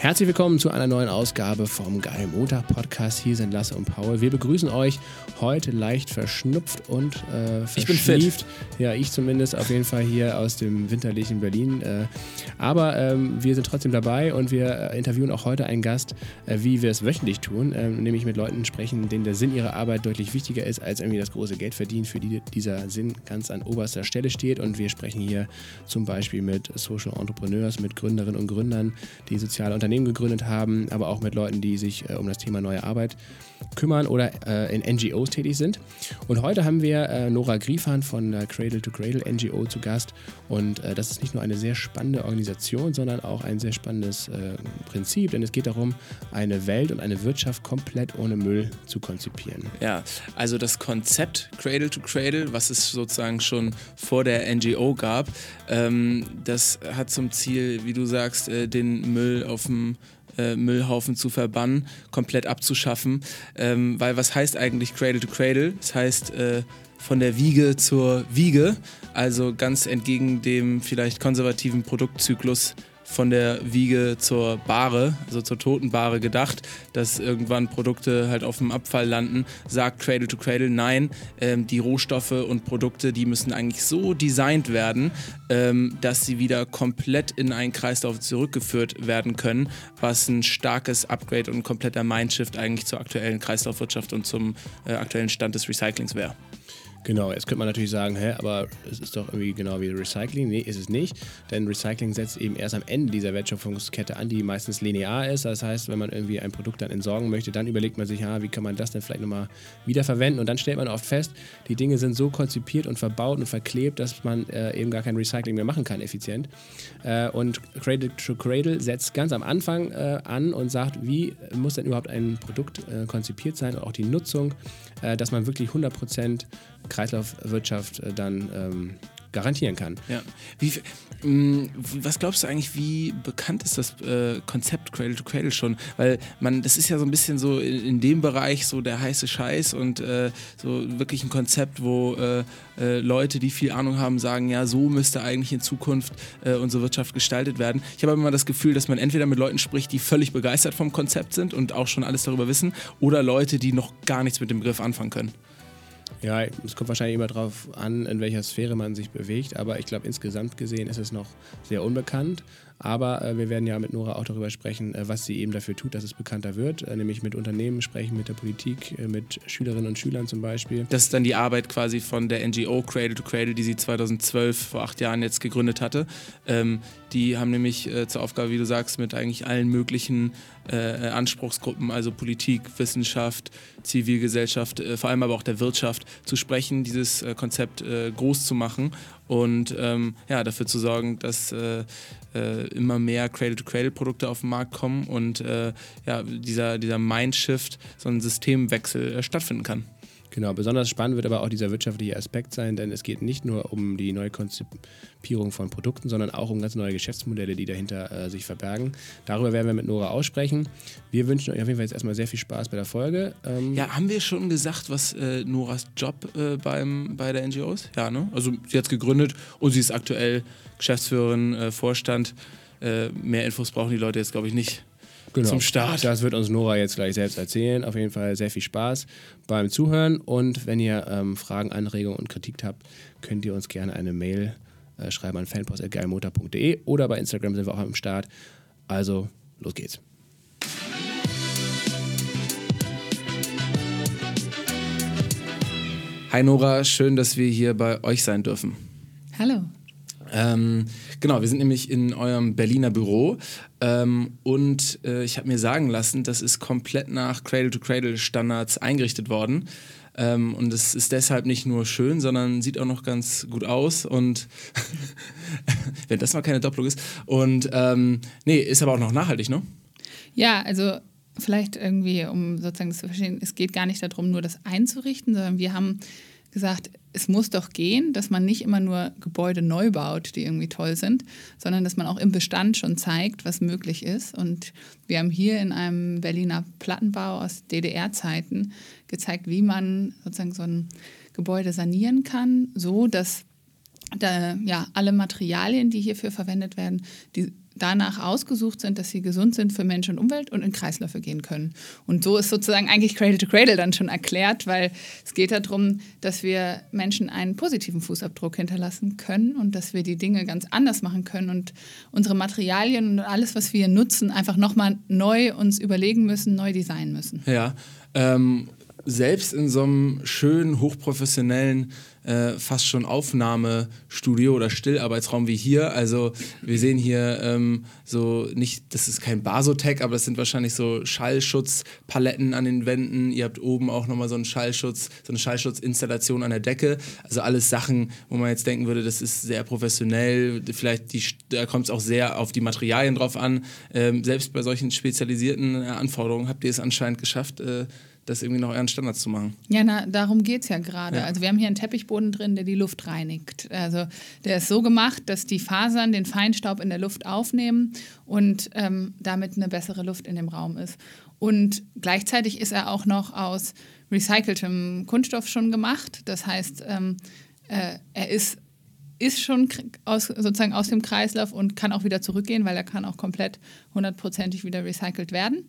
Herzlich willkommen zu einer neuen Ausgabe vom Geil Montag Podcast. Hier sind Lasse und Paul. Wir begrüßen euch heute leicht verschnupft und äh, Ich bin fit. Ja, ich zumindest auf jeden Fall hier aus dem winterlichen Berlin. Äh, aber ähm, wir sind trotzdem dabei und wir äh, interviewen auch heute einen Gast, äh, wie wir es wöchentlich tun, ähm, nämlich mit Leuten sprechen, denen der Sinn ihrer Arbeit deutlich wichtiger ist als irgendwie das große Geld verdienen, für die dieser Sinn ganz an oberster Stelle steht. Und wir sprechen hier zum Beispiel mit Social Entrepreneurs, mit Gründerinnen und Gründern, die soziale Unternehmen gegründet haben, aber auch mit Leuten, die sich äh, um das Thema neue Arbeit kümmern oder äh, in NGOs tätig sind. Und heute haben wir äh, Nora Griefan von Cradle to Cradle NGO zu Gast. Und das ist nicht nur eine sehr spannende Organisation, sondern auch ein sehr spannendes Prinzip, denn es geht darum, eine Welt und eine Wirtschaft komplett ohne Müll zu konzipieren. Ja, also das Konzept Cradle to Cradle, was es sozusagen schon vor der NGO gab, ähm, das hat zum Ziel, wie du sagst, den Müll auf dem äh, Müllhaufen zu verbannen, komplett abzuschaffen. Ähm, weil was heißt eigentlich Cradle to Cradle? Das heißt äh, von der Wiege zur Wiege, also ganz entgegen dem vielleicht konservativen Produktzyklus von der Wiege zur Bahre, also zur toten Bahre gedacht, dass irgendwann Produkte halt auf dem Abfall landen, sagt Cradle to Cradle, nein, ähm, die Rohstoffe und Produkte, die müssen eigentlich so designt werden, ähm, dass sie wieder komplett in einen Kreislauf zurückgeführt werden können, was ein starkes Upgrade und ein kompletter Mindshift eigentlich zur aktuellen Kreislaufwirtschaft und zum äh, aktuellen Stand des Recyclings wäre. Genau, jetzt könnte man natürlich sagen, hä, aber es ist doch irgendwie genau wie Recycling. Nee, ist es nicht, denn Recycling setzt eben erst am Ende dieser Wertschöpfungskette an, die meistens linear ist. Das heißt, wenn man irgendwie ein Produkt dann entsorgen möchte, dann überlegt man sich, ja, wie kann man das denn vielleicht nochmal wiederverwenden? Und dann stellt man oft fest, die Dinge sind so konzipiert und verbaut und verklebt, dass man äh, eben gar kein Recycling mehr machen kann effizient. Äh, und Cradle to Cradle setzt ganz am Anfang äh, an und sagt, wie muss denn überhaupt ein Produkt äh, konzipiert sein und auch die Nutzung, dass man wirklich 100% Kreislaufwirtschaft äh, dann ähm, garantieren kann. Ja. Wie, mh, was glaubst du eigentlich, wie bekannt ist das äh, Konzept Cradle to Cradle schon? Weil man, das ist ja so ein bisschen so in, in dem Bereich so der heiße Scheiß und äh, so wirklich ein Konzept, wo äh, äh Leute, die viel Ahnung haben, sagen, ja, so müsste eigentlich in Zukunft äh, unsere Wirtschaft gestaltet werden. Ich habe immer das Gefühl, dass man entweder mit Leuten spricht, die völlig begeistert vom Konzept sind und auch schon alles darüber wissen, oder Leute, die noch gar nichts mit dem Begriff anfangen können. Ja, es kommt wahrscheinlich immer darauf an, in welcher Sphäre man sich bewegt, aber ich glaube, insgesamt gesehen ist es noch sehr unbekannt. Aber äh, wir werden ja mit Nora auch darüber sprechen, äh, was sie eben dafür tut, dass es bekannter wird, äh, nämlich mit Unternehmen sprechen, mit der Politik, äh, mit Schülerinnen und Schülern zum Beispiel. Das ist dann die Arbeit quasi von der NGO Cradle to Cradle, die sie 2012, vor acht Jahren jetzt gegründet hatte. Ähm, die haben nämlich äh, zur Aufgabe, wie du sagst, mit eigentlich allen möglichen äh, Anspruchsgruppen, also Politik, Wissenschaft, Zivilgesellschaft, vor allem aber auch der Wirtschaft, zu sprechen, dieses Konzept groß zu machen und ähm, ja, dafür zu sorgen, dass äh, äh, immer mehr Cradle-to-Cradle-Produkte auf den Markt kommen und äh, ja, dieser, dieser Mindshift, so ein Systemwechsel äh, stattfinden kann. Genau, besonders spannend wird aber auch dieser wirtschaftliche Aspekt sein, denn es geht nicht nur um die neue Konzipierung von Produkten, sondern auch um ganz neue Geschäftsmodelle, die dahinter äh, sich verbergen. Darüber werden wir mit Nora aussprechen. Wir wünschen euch auf jeden Fall jetzt erstmal sehr viel Spaß bei der Folge. Ähm ja, haben wir schon gesagt, was äh, Noras Job äh, beim, bei der NGO ist? Ja, ne? Also sie hat es gegründet und sie ist aktuell Geschäftsführerin, äh, Vorstand. Äh, mehr Infos brauchen die Leute jetzt, glaube ich, nicht. Genau. Zum Start. Das wird uns Nora jetzt gleich selbst erzählen. Auf jeden Fall sehr viel Spaß beim Zuhören. Und wenn ihr ähm, Fragen, Anregungen und Kritik habt, könnt ihr uns gerne eine Mail äh, schreiben an fanpost.geilmotor.de oder bei Instagram sind wir auch am Start. Also, los geht's. Hi Nora, schön, dass wir hier bei euch sein dürfen. Hallo. Ähm, genau, wir sind nämlich in eurem Berliner Büro ähm, und äh, ich habe mir sagen lassen, das ist komplett nach Cradle-to-Cradle-Standards eingerichtet worden. Ähm, und es ist deshalb nicht nur schön, sondern sieht auch noch ganz gut aus. Und wenn das mal keine Doppelung ist. Und ähm, nee, ist aber auch noch nachhaltig, ne? Ja, also vielleicht irgendwie, um sozusagen das zu verstehen, es geht gar nicht darum, nur das einzurichten, sondern wir haben gesagt, es muss doch gehen, dass man nicht immer nur Gebäude neu baut, die irgendwie toll sind, sondern dass man auch im Bestand schon zeigt, was möglich ist. Und wir haben hier in einem Berliner Plattenbau aus DDR-Zeiten gezeigt, wie man sozusagen so ein Gebäude sanieren kann, so dass da, ja, alle Materialien, die hierfür verwendet werden, die danach ausgesucht sind, dass sie gesund sind für Mensch und Umwelt und in Kreisläufe gehen können. Und so ist sozusagen eigentlich Cradle to Cradle dann schon erklärt, weil es geht darum, dass wir Menschen einen positiven Fußabdruck hinterlassen können und dass wir die Dinge ganz anders machen können und unsere Materialien und alles, was wir nutzen, einfach nochmal neu uns überlegen müssen, neu designen müssen. Ja, ähm, selbst in so einem schönen, hochprofessionellen äh, fast schon Aufnahmestudio oder Stillarbeitsraum wie hier. Also wir sehen hier ähm, so nicht, das ist kein Basotec, aber das sind wahrscheinlich so Schallschutzpaletten an den Wänden. Ihr habt oben auch nochmal so einen Schallschutz, so eine Schallschutzinstallation an der Decke. Also alles Sachen, wo man jetzt denken würde, das ist sehr professionell. Vielleicht die, da kommt es auch sehr auf die Materialien drauf an. Ähm, selbst bei solchen spezialisierten äh, Anforderungen habt ihr es anscheinend geschafft, äh, das irgendwie noch euren Standards zu machen. Ja, na, darum geht es ja gerade. Ja. Also wir haben hier einen Teppichboden drin, der die Luft reinigt. Also der ist so gemacht, dass die Fasern den Feinstaub in der Luft aufnehmen und ähm, damit eine bessere Luft in dem Raum ist. Und gleichzeitig ist er auch noch aus recyceltem Kunststoff schon gemacht. Das heißt, ähm, äh, er ist ist schon aus, sozusagen aus dem Kreislauf und kann auch wieder zurückgehen, weil er kann auch komplett hundertprozentig wieder recycelt werden.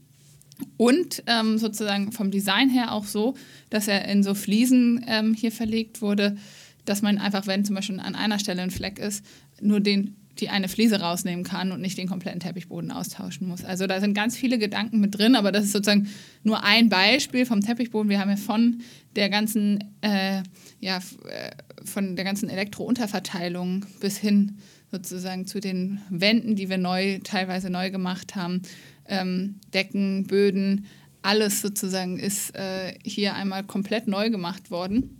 Und ähm, sozusagen vom Design her auch so, dass er in so Fliesen ähm, hier verlegt wurde, dass man einfach, wenn zum Beispiel an einer Stelle ein Fleck ist, nur den, die eine Fliese rausnehmen kann und nicht den kompletten Teppichboden austauschen muss. Also da sind ganz viele Gedanken mit drin, aber das ist sozusagen nur ein Beispiel vom Teppichboden. Wir haben ja von der ganzen, äh, ja, äh, von der ganzen Elektrounterverteilung bis hin sozusagen zu den Wänden, die wir neu, teilweise neu gemacht haben, ähm, Decken, Böden, alles sozusagen ist äh, hier einmal komplett neu gemacht worden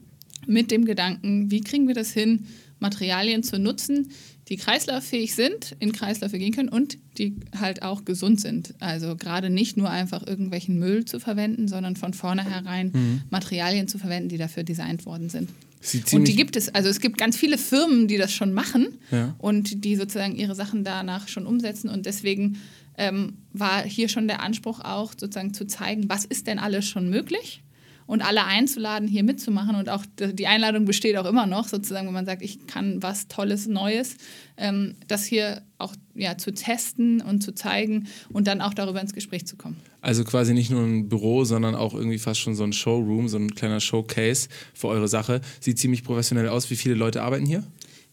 mit dem Gedanken, wie kriegen wir das hin, Materialien zu nutzen, die kreislauffähig sind, in Kreisläufe gehen können und die halt auch gesund sind. Also gerade nicht nur einfach irgendwelchen Müll zu verwenden, sondern von vornherein mhm. Materialien zu verwenden, die dafür designt worden sind. Und die gibt es, also es gibt ganz viele Firmen, die das schon machen ja. und die sozusagen ihre Sachen danach schon umsetzen und deswegen ähm, war hier schon der Anspruch auch sozusagen zu zeigen, was ist denn alles schon möglich und alle einzuladen, hier mitzumachen. Und auch die Einladung besteht auch immer noch, sozusagen, wenn man sagt, ich kann was Tolles, Neues, ähm, das hier auch ja, zu testen und zu zeigen und dann auch darüber ins Gespräch zu kommen. Also quasi nicht nur ein Büro, sondern auch irgendwie fast schon so ein Showroom, so ein kleiner Showcase für eure Sache. Sieht ziemlich professionell aus. Wie viele Leute arbeiten hier?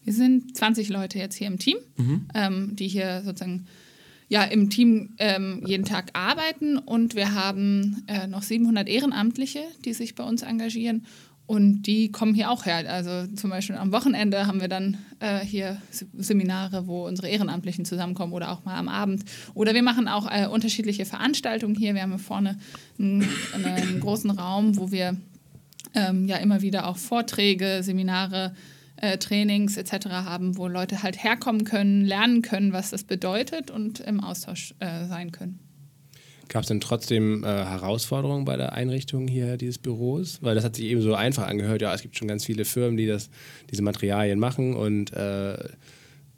Wir sind 20 Leute jetzt hier im Team, mhm. ähm, die hier sozusagen ja, im Team ähm, jeden Tag arbeiten und wir haben äh, noch 700 Ehrenamtliche, die sich bei uns engagieren und die kommen hier auch her. Also zum Beispiel am Wochenende haben wir dann äh, hier Seminare, wo unsere Ehrenamtlichen zusammenkommen oder auch mal am Abend. Oder wir machen auch äh, unterschiedliche Veranstaltungen hier. Wir haben hier vorne einen, einen großen Raum, wo wir ähm, ja immer wieder auch Vorträge, Seminare äh, Trainings etc. haben, wo Leute halt herkommen können, lernen können, was das bedeutet und im Austausch äh, sein können. Gab es denn trotzdem äh, Herausforderungen bei der Einrichtung hier dieses Büros? Weil das hat sich eben so einfach angehört. Ja, es gibt schon ganz viele Firmen, die das, diese Materialien machen und äh,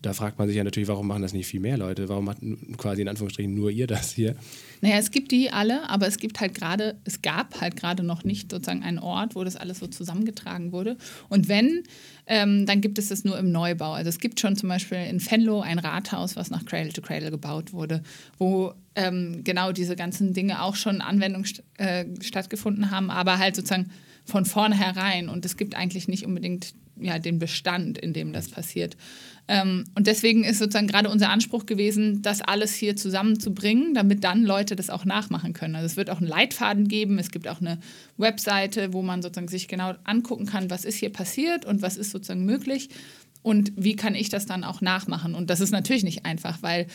da fragt man sich ja natürlich, warum machen das nicht viel mehr Leute? Warum macht quasi in Anführungsstrichen nur ihr das hier? Naja, es gibt die alle, aber es gibt halt gerade, es gab halt gerade noch nicht sozusagen einen Ort, wo das alles so zusammengetragen wurde. Und wenn, ähm, dann gibt es das nur im Neubau. Also es gibt schon zum Beispiel in Venlo ein Rathaus, was nach Cradle to Cradle gebaut wurde, wo ähm, genau diese ganzen Dinge auch schon Anwendung st äh, stattgefunden haben, aber halt sozusagen von vornherein. Und es gibt eigentlich nicht unbedingt ja, den Bestand, in dem das passiert. Ähm, und deswegen ist sozusagen gerade unser Anspruch gewesen, das alles hier zusammenzubringen, damit dann Leute das auch nachmachen können. Also es wird auch einen Leitfaden geben, es gibt auch eine Webseite, wo man sozusagen sich genau angucken kann, was ist hier passiert und was ist sozusagen möglich. Und wie kann ich das dann auch nachmachen? Und das ist natürlich nicht einfach, weil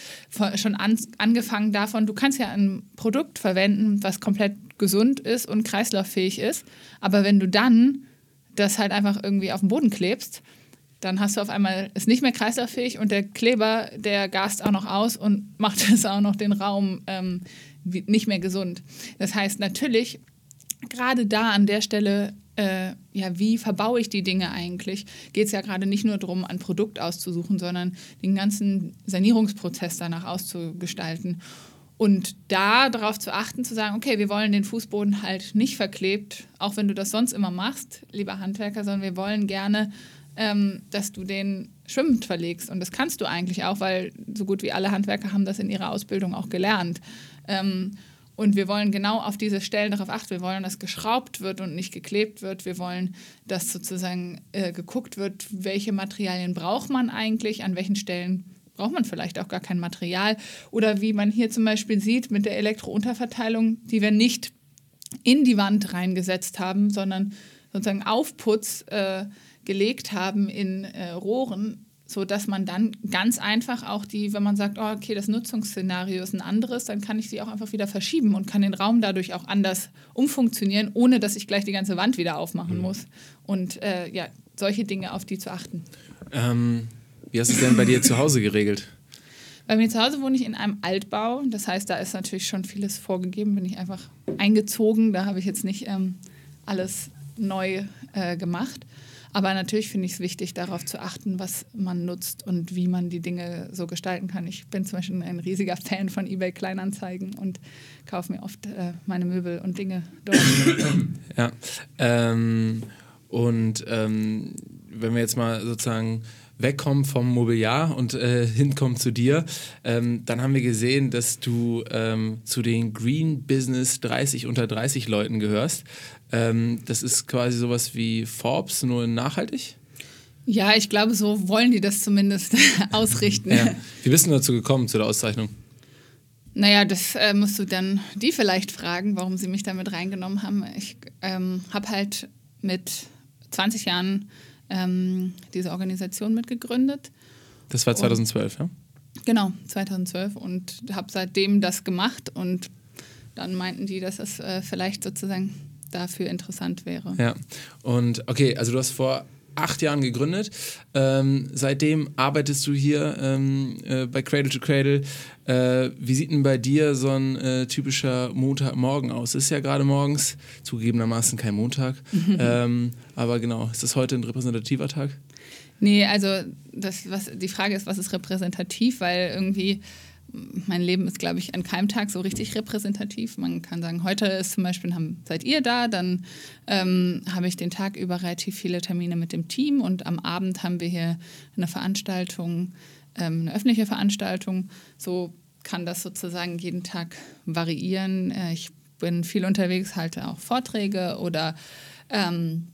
schon an, angefangen davon, du kannst ja ein Produkt verwenden, was komplett gesund ist und kreislauffähig ist. Aber wenn du dann das halt einfach irgendwie auf den Boden klebst, dann hast du auf einmal es nicht mehr kreislauffähig und der Kleber, der gast auch noch aus und macht es auch noch den Raum ähm, nicht mehr gesund. Das heißt natürlich, gerade da an der Stelle, äh, ja, wie verbaue ich die Dinge eigentlich, geht es ja gerade nicht nur darum, ein Produkt auszusuchen, sondern den ganzen Sanierungsprozess danach auszugestalten. Und da darauf zu achten, zu sagen, okay, wir wollen den Fußboden halt nicht verklebt, auch wenn du das sonst immer machst, lieber Handwerker, sondern wir wollen gerne ähm, dass du den schwimmend verlegst. Und das kannst du eigentlich auch, weil so gut wie alle Handwerker haben das in ihrer Ausbildung auch gelernt. Ähm, und wir wollen genau auf diese Stellen darauf achten. Wir wollen, dass geschraubt wird und nicht geklebt wird. Wir wollen, dass sozusagen äh, geguckt wird, welche Materialien braucht man eigentlich, an welchen Stellen braucht man vielleicht auch gar kein Material. Oder wie man hier zum Beispiel sieht mit der Elektrounterverteilung, die wir nicht in die Wand reingesetzt haben, sondern sozusagen Aufputz äh, gelegt haben in äh, Rohren, so dass man dann ganz einfach auch die, wenn man sagt, oh, okay, das Nutzungsszenario ist ein anderes, dann kann ich sie auch einfach wieder verschieben und kann den Raum dadurch auch anders umfunktionieren, ohne dass ich gleich die ganze Wand wieder aufmachen mhm. muss. Und äh, ja, solche Dinge auf die zu achten. Ähm, wie hast du es denn bei dir zu Hause geregelt? Bei mir zu Hause wohne ich in einem Altbau. Das heißt, da ist natürlich schon vieles vorgegeben. Bin ich einfach eingezogen. Da habe ich jetzt nicht ähm, alles neu äh, gemacht. Aber natürlich finde ich es wichtig, darauf zu achten, was man nutzt und wie man die Dinge so gestalten kann. Ich bin zum Beispiel ein riesiger Fan von eBay Kleinanzeigen und kaufe mir oft äh, meine Möbel und Dinge dort. Ja. Ähm, und ähm, wenn wir jetzt mal sozusagen wegkommen vom Mobiliar und äh, hinkommen zu dir, ähm, dann haben wir gesehen, dass du ähm, zu den Green Business 30 unter 30 Leuten gehörst. Ähm, das ist quasi sowas wie Forbes, nur nachhaltig? Ja, ich glaube, so wollen die das zumindest ausrichten. Ja. Wie bist du dazu gekommen, zu der Auszeichnung? Naja, das äh, musst du dann die vielleicht fragen, warum sie mich damit reingenommen haben. Ich ähm, habe halt mit 20 Jahren ähm, diese Organisation mitgegründet. Das war 2012, und, ja? Genau, 2012 und habe seitdem das gemacht und dann meinten die, dass es äh, vielleicht sozusagen dafür interessant wäre. Ja, und okay, also du hast vor acht Jahren gegründet. Ähm, seitdem arbeitest du hier ähm, äh, bei Cradle to Cradle. Äh, wie sieht denn bei dir so ein äh, typischer Montagmorgen aus? Ist ja gerade morgens, zugegebenermaßen kein Montag. ähm, aber genau, ist das heute ein repräsentativer Tag? Nee, also das, was, die Frage ist, was ist repräsentativ? Weil irgendwie mein Leben ist, glaube ich, an keinem Tag so richtig repräsentativ. Man kann sagen, heute ist zum Beispiel, haben, seid ihr da, dann ähm, habe ich den Tag über relativ viele Termine mit dem Team und am Abend haben wir hier eine Veranstaltung, ähm, eine öffentliche Veranstaltung. So kann das sozusagen jeden Tag variieren. Äh, ich bin viel unterwegs, halte auch Vorträge oder ähm,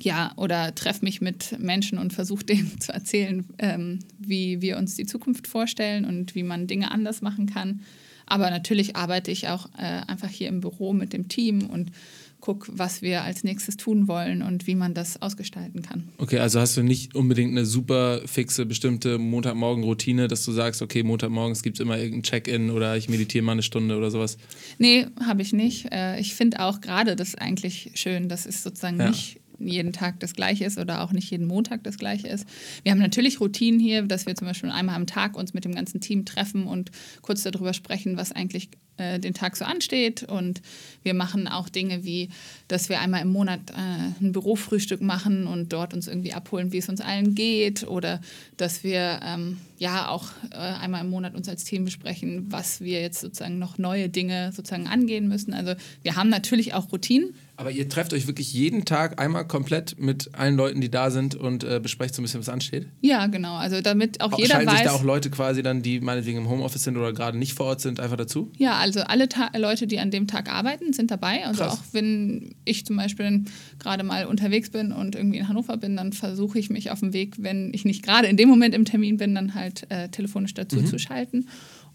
ja, oder treffe mich mit Menschen und versuche denen zu erzählen, ähm, wie wir uns die Zukunft vorstellen und wie man Dinge anders machen kann. Aber natürlich arbeite ich auch äh, einfach hier im Büro mit dem Team und gucke, was wir als nächstes tun wollen und wie man das ausgestalten kann. Okay, also hast du nicht unbedingt eine super fixe, bestimmte Montagmorgen-Routine, dass du sagst, okay, Montagmorgens gibt es immer irgendein Check-in oder ich meditiere mal eine Stunde oder sowas? Nee, habe ich nicht. Äh, ich finde auch gerade das eigentlich schön, das ist sozusagen ja. nicht jeden Tag das gleiche ist oder auch nicht jeden Montag das gleiche ist. Wir haben natürlich Routinen hier, dass wir zum Beispiel einmal am Tag uns mit dem ganzen Team treffen und kurz darüber sprechen, was eigentlich äh, den Tag so ansteht. Und wir machen auch Dinge wie, dass wir einmal im Monat äh, ein Bürofrühstück machen und dort uns irgendwie abholen, wie es uns allen geht. Oder dass wir ähm, ja auch äh, einmal im Monat uns als Team besprechen, was wir jetzt sozusagen noch neue Dinge sozusagen angehen müssen. Also wir haben natürlich auch Routinen. Aber ihr trefft euch wirklich jeden Tag einmal komplett mit allen Leuten, die da sind und äh, besprecht so ein bisschen, was ansteht? Ja, genau. Also damit auch jeder Schalten weiß... sich da auch Leute quasi dann, die meinetwegen im Homeoffice sind oder gerade nicht vor Ort sind, einfach dazu? Ja, also alle Ta Leute, die an dem Tag arbeiten, sind dabei. Also Krass. auch wenn ich zum Beispiel gerade mal unterwegs bin und irgendwie in Hannover bin, dann versuche ich mich auf dem Weg, wenn ich nicht gerade in dem Moment im Termin bin, dann halt äh, telefonisch dazu mhm. zu schalten.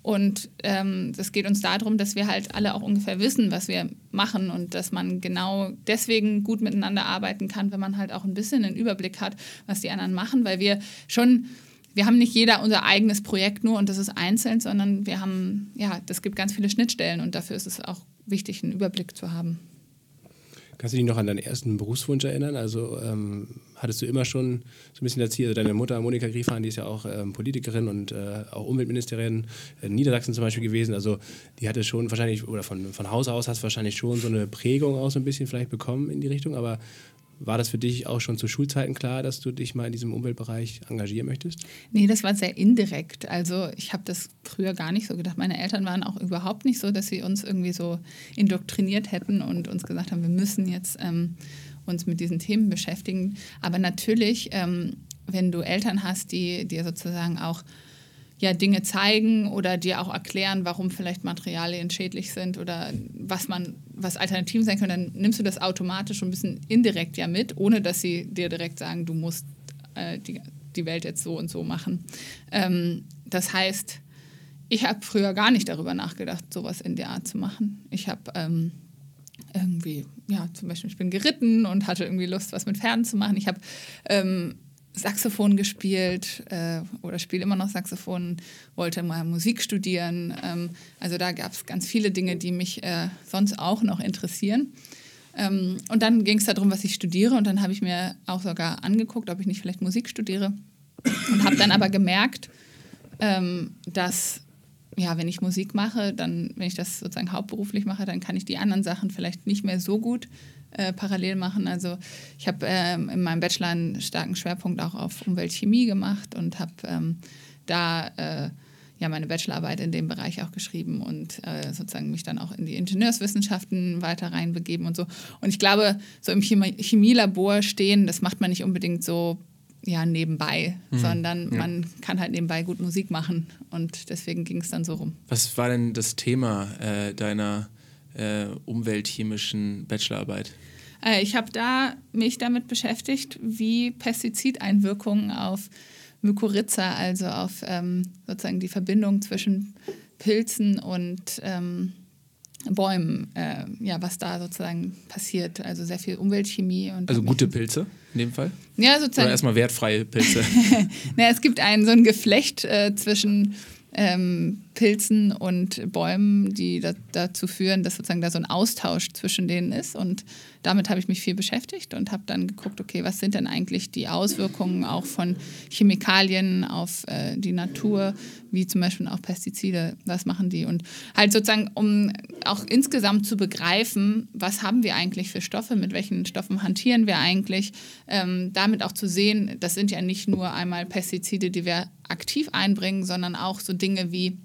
Und ähm, es geht uns darum, dass wir halt alle auch ungefähr wissen, was wir machen und dass man genau deswegen gut miteinander arbeiten kann, wenn man halt auch ein bisschen einen Überblick hat, was die anderen machen, weil wir schon wir haben nicht jeder unser eigenes Projekt nur und das ist einzeln, sondern wir haben, ja, das gibt ganz viele Schnittstellen und dafür ist es auch wichtig, einen Überblick zu haben. Kannst du dich noch an deinen ersten Berufswunsch erinnern? Also ähm, hattest du immer schon so ein bisschen das Ziel, also deine Mutter Monika Griefahn, die ist ja auch ähm, Politikerin und äh, auch Umweltministerin in Niedersachsen zum Beispiel gewesen. Also die hatte schon wahrscheinlich, oder von, von Haus aus hast du wahrscheinlich schon so eine Prägung auch so ein bisschen vielleicht bekommen in die Richtung. Aber war das für dich auch schon zu Schulzeiten klar, dass du dich mal in diesem Umweltbereich engagieren möchtest? Nee, das war sehr indirekt. Also ich habe das früher gar nicht so gedacht. Meine Eltern waren auch überhaupt nicht so, dass sie uns irgendwie so indoktriniert hätten und uns gesagt haben, wir müssen jetzt ähm, uns mit diesen Themen beschäftigen. Aber natürlich, ähm, wenn du Eltern hast, die dir sozusagen auch ja, Dinge zeigen oder dir auch erklären, warum vielleicht Materialien schädlich sind oder was man, was Alternativen sein können, dann nimmst du das automatisch schon ein bisschen indirekt ja mit, ohne dass sie dir direkt sagen, du musst äh, die, die Welt jetzt so und so machen. Ähm, das heißt, ich habe früher gar nicht darüber nachgedacht, sowas in der Art zu machen. Ich habe ähm, irgendwie, ja, zum Beispiel, ich bin geritten und hatte irgendwie Lust, was mit Pferden zu machen. Ich habe ähm, Saxophon gespielt äh, oder spiele immer noch Saxophon, wollte mal Musik studieren. Ähm, also da gab es ganz viele Dinge, die mich äh, sonst auch noch interessieren. Ähm, und dann ging es darum, was ich studiere und dann habe ich mir auch sogar angeguckt, ob ich nicht vielleicht Musik studiere und habe dann aber gemerkt, ähm, dass ja, wenn ich Musik mache, dann, wenn ich das sozusagen hauptberuflich mache, dann kann ich die anderen Sachen vielleicht nicht mehr so gut äh, parallel machen. Also ich habe ähm, in meinem Bachelor einen starken Schwerpunkt auch auf Umweltchemie gemacht und habe ähm, da äh, ja meine Bachelorarbeit in dem Bereich auch geschrieben und äh, sozusagen mich dann auch in die Ingenieurswissenschaften weiter reinbegeben und so. Und ich glaube, so im Chemie Chemielabor stehen, das macht man nicht unbedingt so ja, nebenbei, mhm. sondern ja. man kann halt nebenbei gut Musik machen und deswegen ging es dann so rum. Was war denn das Thema äh, deiner äh, umweltchemischen Bachelorarbeit? Äh, ich habe da mich damit beschäftigt, wie Pestizideinwirkungen auf Mykorrhiza, also auf ähm, sozusagen die Verbindung zwischen Pilzen und ähm, Bäumen, äh, ja, was da sozusagen passiert. Also sehr viel Umweltchemie. Und also gute Pilze in dem Fall? Ja, sozusagen. Oder erstmal wertfreie Pilze? naja, es gibt ein, so ein Geflecht äh, zwischen ähm, Pilzen und Bäumen, die da, dazu führen, dass sozusagen da so ein Austausch zwischen denen ist. Und damit habe ich mich viel beschäftigt und habe dann geguckt, okay, was sind denn eigentlich die Auswirkungen auch von Chemikalien auf äh, die Natur, wie zum Beispiel auch Pestizide, was machen die? Und halt sozusagen, um auch insgesamt zu begreifen, was haben wir eigentlich für Stoffe, mit welchen Stoffen hantieren wir eigentlich, ähm, damit auch zu sehen, das sind ja nicht nur einmal Pestizide, die wir aktiv einbringen, sondern auch so Dinge wie,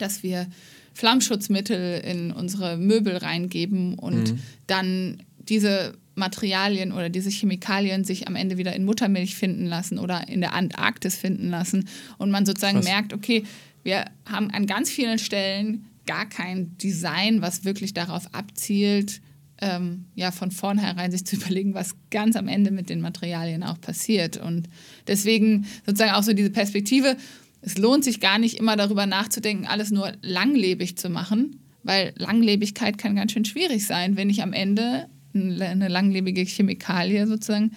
dass wir Flammschutzmittel in unsere Möbel reingeben und mhm. dann diese Materialien oder diese Chemikalien sich am Ende wieder in Muttermilch finden lassen oder in der Antarktis finden lassen und man sozusagen Krass. merkt, okay, wir haben an ganz vielen Stellen gar kein Design, was wirklich darauf abzielt, ähm, ja, von vornherein sich zu überlegen, was ganz am Ende mit den Materialien auch passiert. Und deswegen sozusagen auch so diese Perspektive, es lohnt sich gar nicht immer darüber nachzudenken, alles nur langlebig zu machen, weil Langlebigkeit kann ganz schön schwierig sein, wenn ich am Ende eine langlebige Chemikalie sozusagen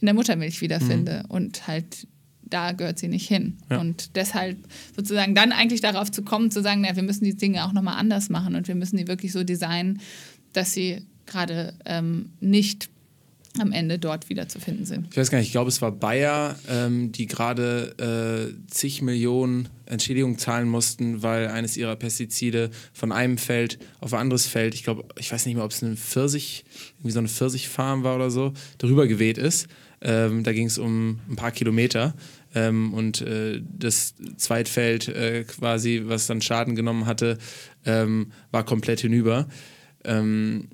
in der Muttermilch wiederfinde mhm. und halt da gehört sie nicht hin. Ja. Und deshalb sozusagen dann eigentlich darauf zu kommen, zu sagen, naja, wir müssen die Dinge auch nochmal anders machen und wir müssen die wirklich so designen, dass sie gerade ähm, nicht am Ende dort wieder zu finden sind. Ich weiß gar nicht, ich glaube, es war Bayer, ähm, die gerade äh, zig Millionen Entschädigung zahlen mussten, weil eines ihrer Pestizide von einem Feld auf ein anderes Feld, ich glaube, ich weiß nicht mehr, ob es eine Pfirsich, irgendwie so eine Pfirsichfarm war oder so, darüber geweht ist. Ähm, da ging es um ein paar Kilometer. Ähm, und äh, das Zweitfeld äh, quasi, was dann Schaden genommen hatte, ähm, war komplett hinüber. Ähm,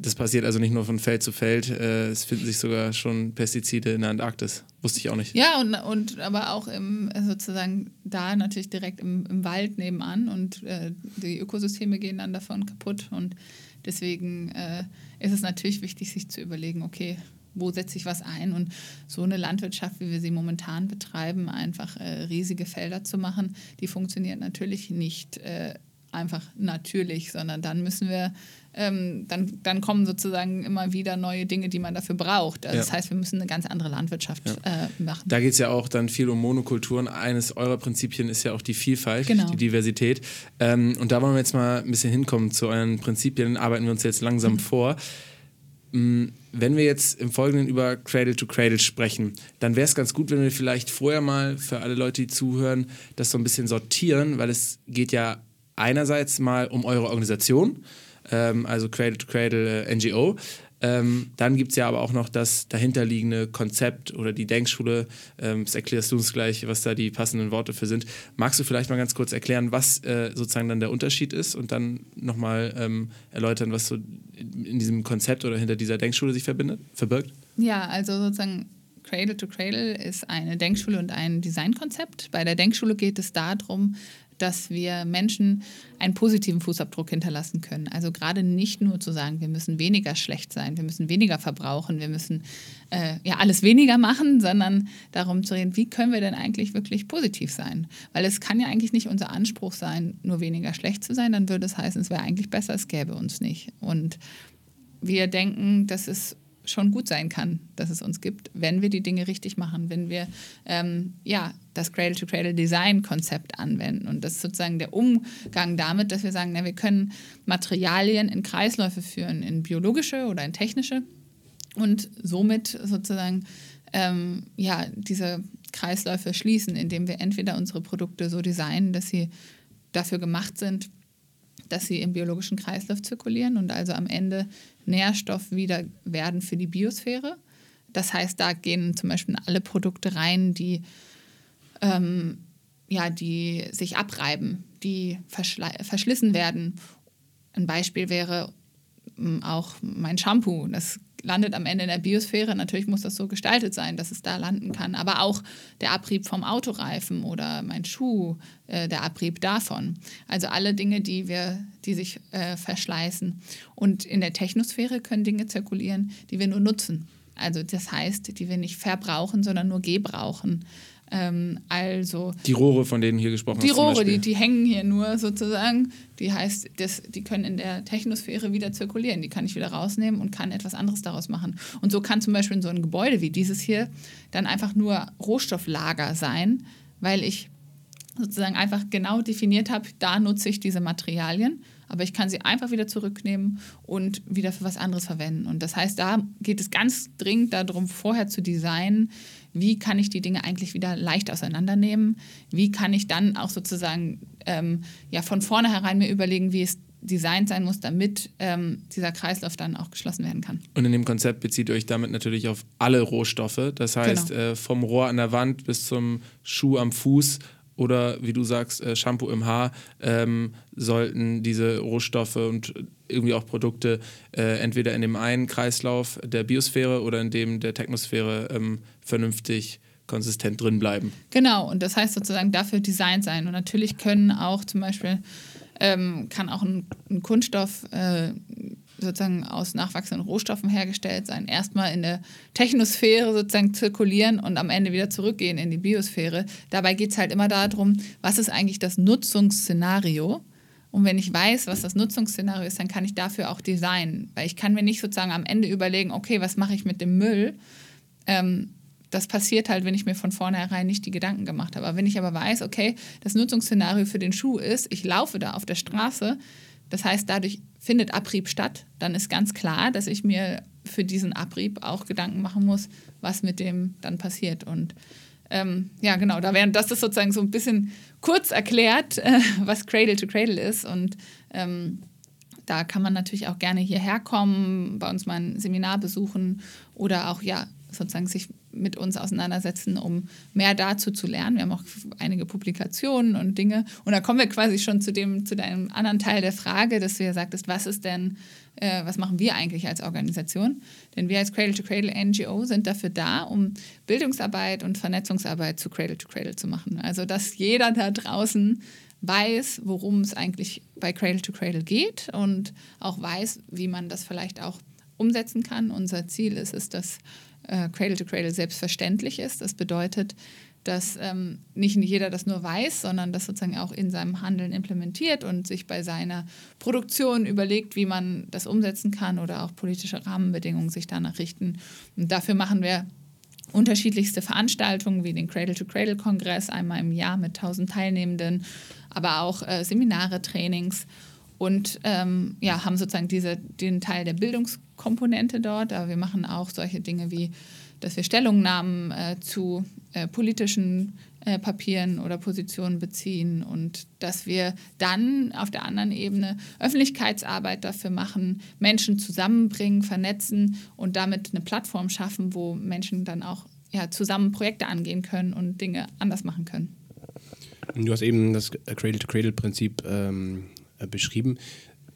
das passiert also nicht nur von Feld zu Feld, äh, es finden sich sogar schon Pestizide in der Antarktis. Wusste ich auch nicht. Ja, und, und aber auch im, sozusagen da natürlich direkt im, im Wald nebenan und äh, die Ökosysteme gehen dann davon kaputt. Und deswegen äh, ist es natürlich wichtig, sich zu überlegen, okay, wo setze ich was ein? Und so eine Landwirtschaft, wie wir sie momentan betreiben, einfach äh, riesige Felder zu machen, die funktioniert natürlich nicht äh, einfach natürlich, sondern dann müssen wir ähm, dann, dann kommen sozusagen immer wieder neue Dinge, die man dafür braucht. Also ja. Das heißt, wir müssen eine ganz andere Landwirtschaft ja. äh, machen. Da geht es ja auch dann viel um Monokulturen. Eines eurer Prinzipien ist ja auch die Vielfalt, genau. die Diversität. Ähm, und da wollen wir jetzt mal ein bisschen hinkommen zu euren Prinzipien. Arbeiten wir uns jetzt langsam mhm. vor. Mm, wenn wir jetzt im Folgenden über Cradle to Cradle sprechen, dann wäre es ganz gut, wenn wir vielleicht vorher mal für alle Leute, die zuhören, das so ein bisschen sortieren, weil es geht ja einerseits mal um eure Organisation ähm, also Cradle to Cradle äh, NGO. Ähm, dann gibt es ja aber auch noch das dahinterliegende Konzept oder die Denkschule. Ähm, das erklärst du uns gleich, was da die passenden Worte für sind. Magst du vielleicht mal ganz kurz erklären, was äh, sozusagen dann der Unterschied ist und dann nochmal ähm, erläutern, was so in diesem Konzept oder hinter dieser Denkschule sich verbindet, verbirgt? Ja, also sozusagen Cradle to Cradle ist eine Denkschule und ein Designkonzept. Bei der Denkschule geht es darum, dass wir Menschen einen positiven Fußabdruck hinterlassen können. Also gerade nicht nur zu sagen, wir müssen weniger schlecht sein, wir müssen weniger verbrauchen, wir müssen äh, ja alles weniger machen, sondern darum zu reden, wie können wir denn eigentlich wirklich positiv sein? Weil es kann ja eigentlich nicht unser Anspruch sein, nur weniger schlecht zu sein, dann würde es heißen, es wäre eigentlich besser, es gäbe uns nicht. Und wir denken, dass es schon gut sein kann, dass es uns gibt, wenn wir die Dinge richtig machen, wenn wir ähm, ja, das Cradle-to-Cradle-Design-Konzept anwenden. Und das ist sozusagen der Umgang damit, dass wir sagen, na, wir können Materialien in Kreisläufe führen, in biologische oder in technische und somit sozusagen ähm, ja, diese Kreisläufe schließen, indem wir entweder unsere Produkte so designen, dass sie dafür gemacht sind, dass sie im biologischen Kreislauf zirkulieren und also am Ende Nährstoff wieder werden für die Biosphäre. Das heißt, da gehen zum Beispiel alle Produkte rein, die, ähm, ja, die sich abreiben, die verschlissen werden. Ein Beispiel wäre ähm, auch mein Shampoo. Das landet am Ende in der Biosphäre. Natürlich muss das so gestaltet sein, dass es da landen kann. Aber auch der Abrieb vom Autoreifen oder mein Schuh, äh, der Abrieb davon. Also alle Dinge, die, wir, die sich äh, verschleißen. Und in der Technosphäre können Dinge zirkulieren, die wir nur nutzen. Also das heißt, die wir nicht verbrauchen, sondern nur gebrauchen. Ähm, also die Rohre, von denen hier gesprochen Die Rohre, die, die hängen hier nur sozusagen. Die heißt, das, die können in der Technosphäre wieder zirkulieren. Die kann ich wieder rausnehmen und kann etwas anderes daraus machen. Und so kann zum Beispiel in so ein Gebäude wie dieses hier dann einfach nur Rohstofflager sein, weil ich sozusagen einfach genau definiert habe, da nutze ich diese Materialien, aber ich kann sie einfach wieder zurücknehmen und wieder für was anderes verwenden. Und das heißt, da geht es ganz dringend darum, vorher zu designen, wie kann ich die Dinge eigentlich wieder leicht auseinandernehmen, wie kann ich dann auch sozusagen ähm, ja, von vornherein mir überlegen, wie es designt sein muss, damit ähm, dieser Kreislauf dann auch geschlossen werden kann. Und in dem Konzept bezieht ihr euch damit natürlich auf alle Rohstoffe. Das heißt, genau. äh, vom Rohr an der Wand bis zum Schuh am Fuß oder wie du sagst, äh, Shampoo im Haar, ähm, sollten diese Rohstoffe und irgendwie auch Produkte äh, entweder in dem einen Kreislauf der Biosphäre oder in dem der Technosphäre ähm, vernünftig konsistent drin bleiben. Genau, und das heißt sozusagen dafür Design sein. Und natürlich können auch zum Beispiel, ähm, kann auch ein, ein Kunststoff äh, sozusagen aus nachwachsenden Rohstoffen hergestellt sein, erstmal in der Technosphäre sozusagen zirkulieren und am Ende wieder zurückgehen in die Biosphäre. Dabei geht es halt immer darum, was ist eigentlich das Nutzungsszenario? Und wenn ich weiß, was das Nutzungsszenario ist, dann kann ich dafür auch designen. Weil ich kann mir nicht sozusagen am Ende überlegen, okay, was mache ich mit dem Müll? Ähm, das passiert halt, wenn ich mir von vornherein nicht die Gedanken gemacht habe. Aber wenn ich aber weiß, okay, das Nutzungsszenario für den Schuh ist, ich laufe da auf der Straße, das heißt, dadurch findet Abrieb statt, dann ist ganz klar, dass ich mir für diesen Abrieb auch Gedanken machen muss, was mit dem dann passiert. Und ähm, ja, genau, da wären das ist sozusagen so ein bisschen kurz erklärt, äh, was Cradle to Cradle ist. Und ähm, da kann man natürlich auch gerne hierher kommen, bei uns mal ein Seminar besuchen oder auch ja sozusagen sich mit uns auseinandersetzen, um mehr dazu zu lernen. Wir haben auch einige Publikationen und Dinge. Und da kommen wir quasi schon zu dem, zu deinem anderen Teil der Frage, dass du ja sagtest, was ist denn, äh, was machen wir eigentlich als Organisation? Denn wir als Cradle to Cradle NGO sind dafür da, um Bildungsarbeit und Vernetzungsarbeit zu Cradle to Cradle zu machen. Also dass jeder da draußen weiß, worum es eigentlich bei Cradle to Cradle geht und auch weiß, wie man das vielleicht auch umsetzen kann. Unser Ziel ist es, dass äh, Cradle to Cradle selbstverständlich ist. Das bedeutet, dass ähm, nicht jeder das nur weiß, sondern das sozusagen auch in seinem Handeln implementiert und sich bei seiner Produktion überlegt, wie man das umsetzen kann oder auch politische Rahmenbedingungen sich danach richten. Und dafür machen wir unterschiedlichste Veranstaltungen wie den Cradle-to-Cradle-Kongress einmal im Jahr mit 1000 Teilnehmenden, aber auch äh, Seminare, Trainings und ähm, ja, haben sozusagen diese, den Teil der Bildungskomponente dort. Aber wir machen auch solche Dinge wie dass wir Stellungnahmen äh, zu äh, politischen äh, Papieren oder Positionen beziehen und dass wir dann auf der anderen Ebene Öffentlichkeitsarbeit dafür machen, Menschen zusammenbringen, vernetzen und damit eine Plattform schaffen, wo Menschen dann auch ja, zusammen Projekte angehen können und Dinge anders machen können. Du hast eben das Cradle-to-Cradle-Prinzip ähm, äh, beschrieben.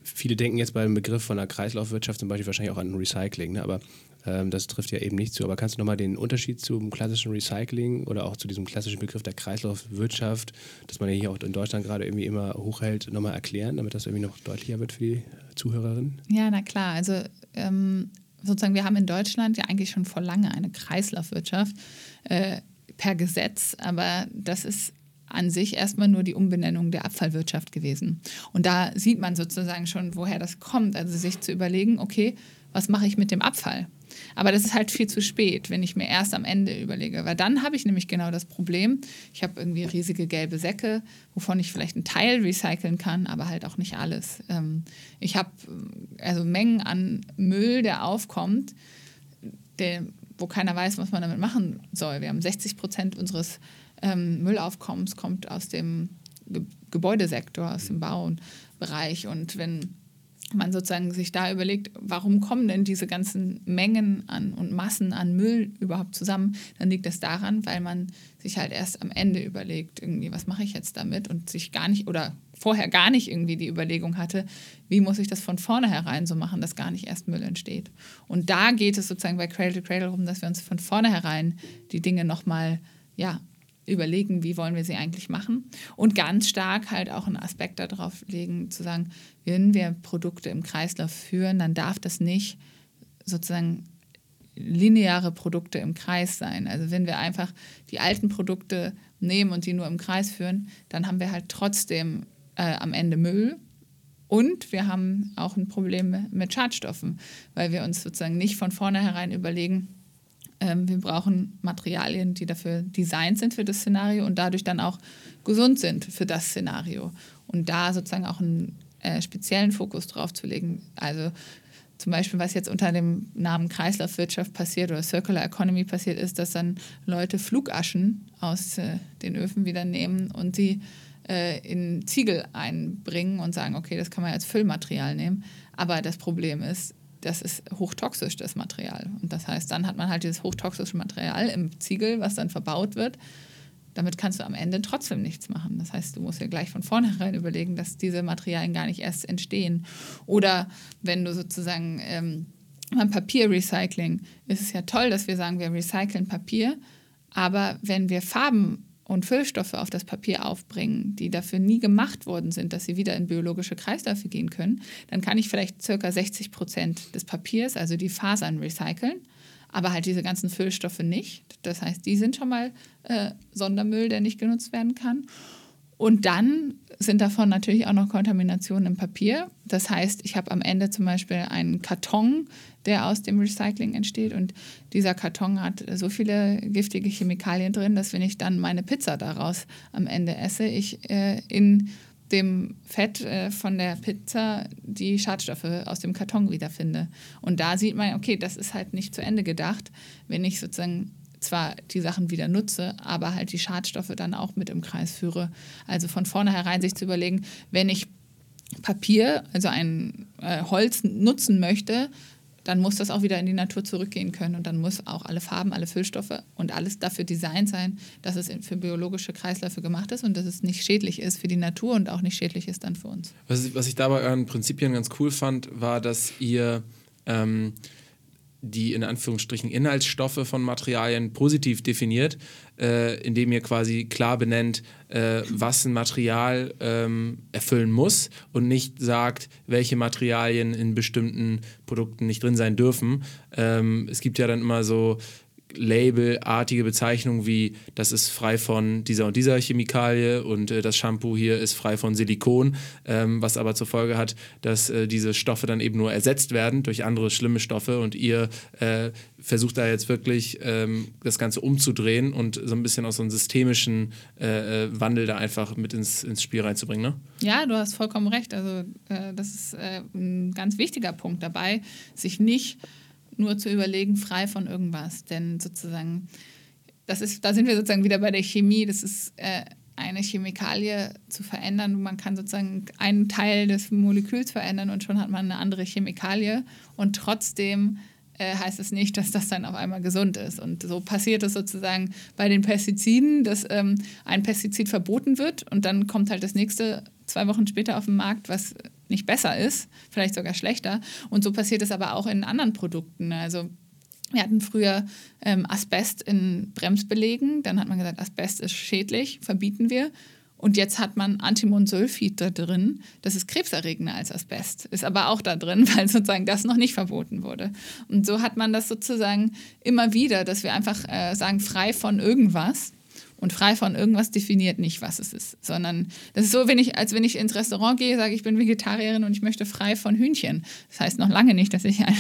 Viele denken jetzt beim Begriff von einer Kreislaufwirtschaft zum Beispiel wahrscheinlich auch an Recycling, ne? aber ähm, das trifft ja eben nicht zu. Aber kannst du nochmal den Unterschied zum klassischen Recycling oder auch zu diesem klassischen Begriff der Kreislaufwirtschaft, das man ja hier auch in Deutschland gerade irgendwie immer hochhält, nochmal erklären, damit das irgendwie noch deutlicher wird für die Zuhörerinnen? Ja, na klar. Also ähm, sozusagen, wir haben in Deutschland ja eigentlich schon vor lange eine Kreislaufwirtschaft äh, per Gesetz, aber das ist an sich erstmal nur die Umbenennung der Abfallwirtschaft gewesen. Und da sieht man sozusagen schon, woher das kommt. Also sich zu überlegen, okay, was mache ich mit dem Abfall? Aber das ist halt viel zu spät, wenn ich mir erst am Ende überlege. Weil dann habe ich nämlich genau das Problem. Ich habe irgendwie riesige gelbe Säcke, wovon ich vielleicht einen Teil recyceln kann, aber halt auch nicht alles. Ähm, ich habe äh, also Mengen an Müll, der aufkommt, der, wo keiner weiß, was man damit machen soll. Wir haben 60 Prozent unseres ähm, Müllaufkommens kommt aus dem Ge Gebäudesektor, aus dem Baubereich. Und wenn man sozusagen sich da überlegt, warum kommen denn diese ganzen Mengen an und Massen an Müll überhaupt zusammen, dann liegt das daran, weil man sich halt erst am Ende überlegt, irgendwie, was mache ich jetzt damit und sich gar nicht oder vorher gar nicht irgendwie die Überlegung hatte, wie muss ich das von vornherein so machen, dass gar nicht erst Müll entsteht. Und da geht es sozusagen bei Cradle to Cradle darum, dass wir uns von vornherein die Dinge nochmal ja, überlegen, wie wollen wir sie eigentlich machen. Und ganz stark halt auch einen Aspekt darauf legen, zu sagen, wenn wir Produkte im Kreislauf führen, dann darf das nicht sozusagen lineare Produkte im Kreis sein. Also wenn wir einfach die alten Produkte nehmen und die nur im Kreis führen, dann haben wir halt trotzdem äh, am Ende Müll. Und wir haben auch ein Problem mit Schadstoffen, weil wir uns sozusagen nicht von vornherein überlegen, ähm, wir brauchen Materialien, die dafür designt sind für das Szenario und dadurch dann auch gesund sind für das Szenario. Und da sozusagen auch einen äh, speziellen Fokus drauf zu legen. Also zum Beispiel, was jetzt unter dem Namen Kreislaufwirtschaft passiert oder Circular Economy passiert, ist, dass dann Leute Flugaschen aus äh, den Öfen wieder nehmen und sie äh, in Ziegel einbringen und sagen, okay, das kann man als Füllmaterial nehmen. Aber das Problem ist, das ist hochtoxisch, das Material. Und das heißt, dann hat man halt dieses hochtoxische Material im Ziegel, was dann verbaut wird. Damit kannst du am Ende trotzdem nichts machen. Das heißt, du musst ja gleich von vornherein überlegen, dass diese Materialien gar nicht erst entstehen. Oder wenn du sozusagen ähm, beim Papierrecycling ist es ja toll, dass wir sagen, wir recyceln Papier. Aber wenn wir Farben und Füllstoffe auf das Papier aufbringen, die dafür nie gemacht worden sind, dass sie wieder in biologische Kreisläufe gehen können, dann kann ich vielleicht circa 60 Prozent des Papiers, also die Fasern, recyceln, aber halt diese ganzen Füllstoffe nicht. Das heißt, die sind schon mal äh, Sondermüll, der nicht genutzt werden kann. Und dann sind davon natürlich auch noch Kontaminationen im Papier. Das heißt, ich habe am Ende zum Beispiel einen Karton, der aus dem Recycling entsteht. Und dieser Karton hat so viele giftige Chemikalien drin, dass wenn ich dann meine Pizza daraus am Ende esse, ich äh, in dem Fett äh, von der Pizza die Schadstoffe aus dem Karton wiederfinde. Und da sieht man, okay, das ist halt nicht zu Ende gedacht, wenn ich sozusagen zwar die Sachen wieder nutze, aber halt die Schadstoffe dann auch mit im Kreis führe. Also von vornherein sich zu überlegen, wenn ich Papier, also ein äh, Holz nutzen möchte, dann muss das auch wieder in die Natur zurückgehen können und dann muss auch alle Farben, alle Füllstoffe und alles dafür designt sein, dass es für biologische Kreisläufe gemacht ist und dass es nicht schädlich ist für die Natur und auch nicht schädlich ist dann für uns. Was ich, dabei euren Prinzipien ganz cool fand, war, dass ihr ähm, die in Anführungsstrichen Inhaltsstoffe von Materialien positiv definiert, äh, indem ihr quasi klar benennt, äh, was ein Material ähm, erfüllen muss und nicht sagt, welche Materialien in bestimmten Produkten nicht drin sein dürfen. Ähm, es gibt ja dann immer so labelartige Bezeichnungen wie das ist frei von dieser und dieser Chemikalie und äh, das Shampoo hier ist frei von Silikon, ähm, was aber zur Folge hat, dass äh, diese Stoffe dann eben nur ersetzt werden durch andere schlimme Stoffe und ihr äh, versucht da jetzt wirklich ähm, das Ganze umzudrehen und so ein bisschen aus so einem systemischen äh, äh, Wandel da einfach mit ins, ins Spiel reinzubringen. Ne? Ja, du hast vollkommen recht. Also äh, das ist ein ganz wichtiger Punkt dabei, sich nicht nur zu überlegen, frei von irgendwas. Denn sozusagen, das ist, da sind wir sozusagen wieder bei der Chemie. Das ist äh, eine Chemikalie zu verändern. Man kann sozusagen einen Teil des Moleküls verändern und schon hat man eine andere Chemikalie. Und trotzdem äh, heißt es nicht, dass das dann auf einmal gesund ist. Und so passiert es sozusagen bei den Pestiziden, dass ähm, ein Pestizid verboten wird und dann kommt halt das nächste zwei Wochen später auf den Markt, was nicht besser ist, vielleicht sogar schlechter. Und so passiert es aber auch in anderen Produkten. Also wir hatten früher ähm, Asbest in Bremsbelegen, dann hat man gesagt, Asbest ist schädlich, verbieten wir. Und jetzt hat man Antimonsulfid da drin. Das ist krebserregender als Asbest. Ist aber auch da drin, weil sozusagen das noch nicht verboten wurde. Und so hat man das sozusagen immer wieder, dass wir einfach äh, sagen, frei von irgendwas. Und frei von irgendwas definiert nicht, was es ist, sondern das ist so, wenn ich, als wenn ich ins Restaurant gehe, sage ich bin Vegetarierin und ich möchte frei von Hühnchen. Das heißt noch lange nicht, dass ich ein,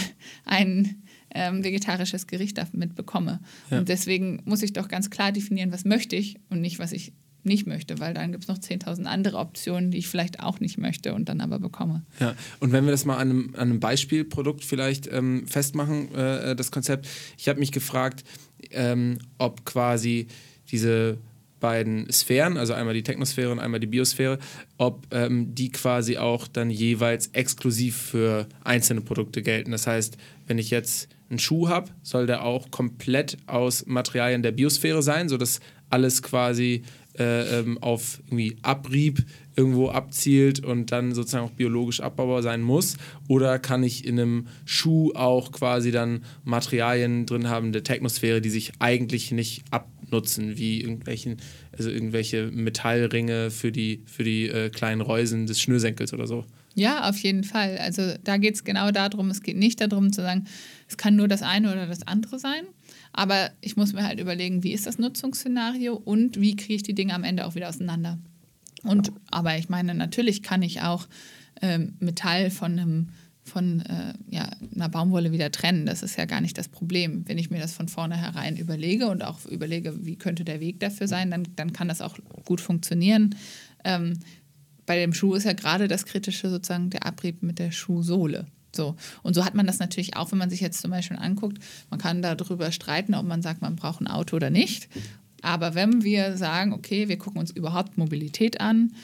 ein ähm, vegetarisches Gericht damit bekomme. Ja. Und deswegen muss ich doch ganz klar definieren, was möchte ich und nicht, was ich nicht möchte, weil dann gibt es noch 10.000 andere Optionen, die ich vielleicht auch nicht möchte und dann aber bekomme. Ja, und wenn wir das mal an einem, an einem Beispielprodukt vielleicht ähm, festmachen, äh, das Konzept, ich habe mich gefragt, ähm, ob quasi diese beiden Sphären, also einmal die Technosphäre und einmal die Biosphäre, ob ähm, die quasi auch dann jeweils exklusiv für einzelne Produkte gelten. Das heißt, wenn ich jetzt einen Schuh habe, soll der auch komplett aus Materialien der Biosphäre sein, sodass alles quasi äh, ähm, auf irgendwie Abrieb irgendwo abzielt und dann sozusagen auch biologisch abbaubar sein muss? Oder kann ich in einem Schuh auch quasi dann Materialien drin haben der Technosphäre, die sich eigentlich nicht abnutzen, wie irgendwelchen, also irgendwelche Metallringe für die, für die äh, kleinen Reusen des Schnürsenkels oder so? Ja, auf jeden Fall. Also da geht es genau darum, es geht nicht darum zu sagen, es kann nur das eine oder das andere sein, aber ich muss mir halt überlegen, wie ist das Nutzungsszenario und wie kriege ich die Dinge am Ende auch wieder auseinander. Und aber ich meine, natürlich kann ich auch ähm, Metall von einem von äh, ja, einer Baumwolle wieder trennen. Das ist ja gar nicht das Problem. Wenn ich mir das von vornherein überlege und auch überlege, wie könnte der Weg dafür sein, dann, dann kann das auch gut funktionieren. Ähm, bei dem Schuh ist ja gerade das Kritische sozusagen der Abrieb mit der Schuhsohle. So. Und so hat man das natürlich auch, wenn man sich jetzt zum Beispiel anguckt. Man kann darüber streiten, ob man sagt, man braucht ein Auto oder nicht. Aber wenn wir sagen, okay, wir gucken uns überhaupt Mobilität an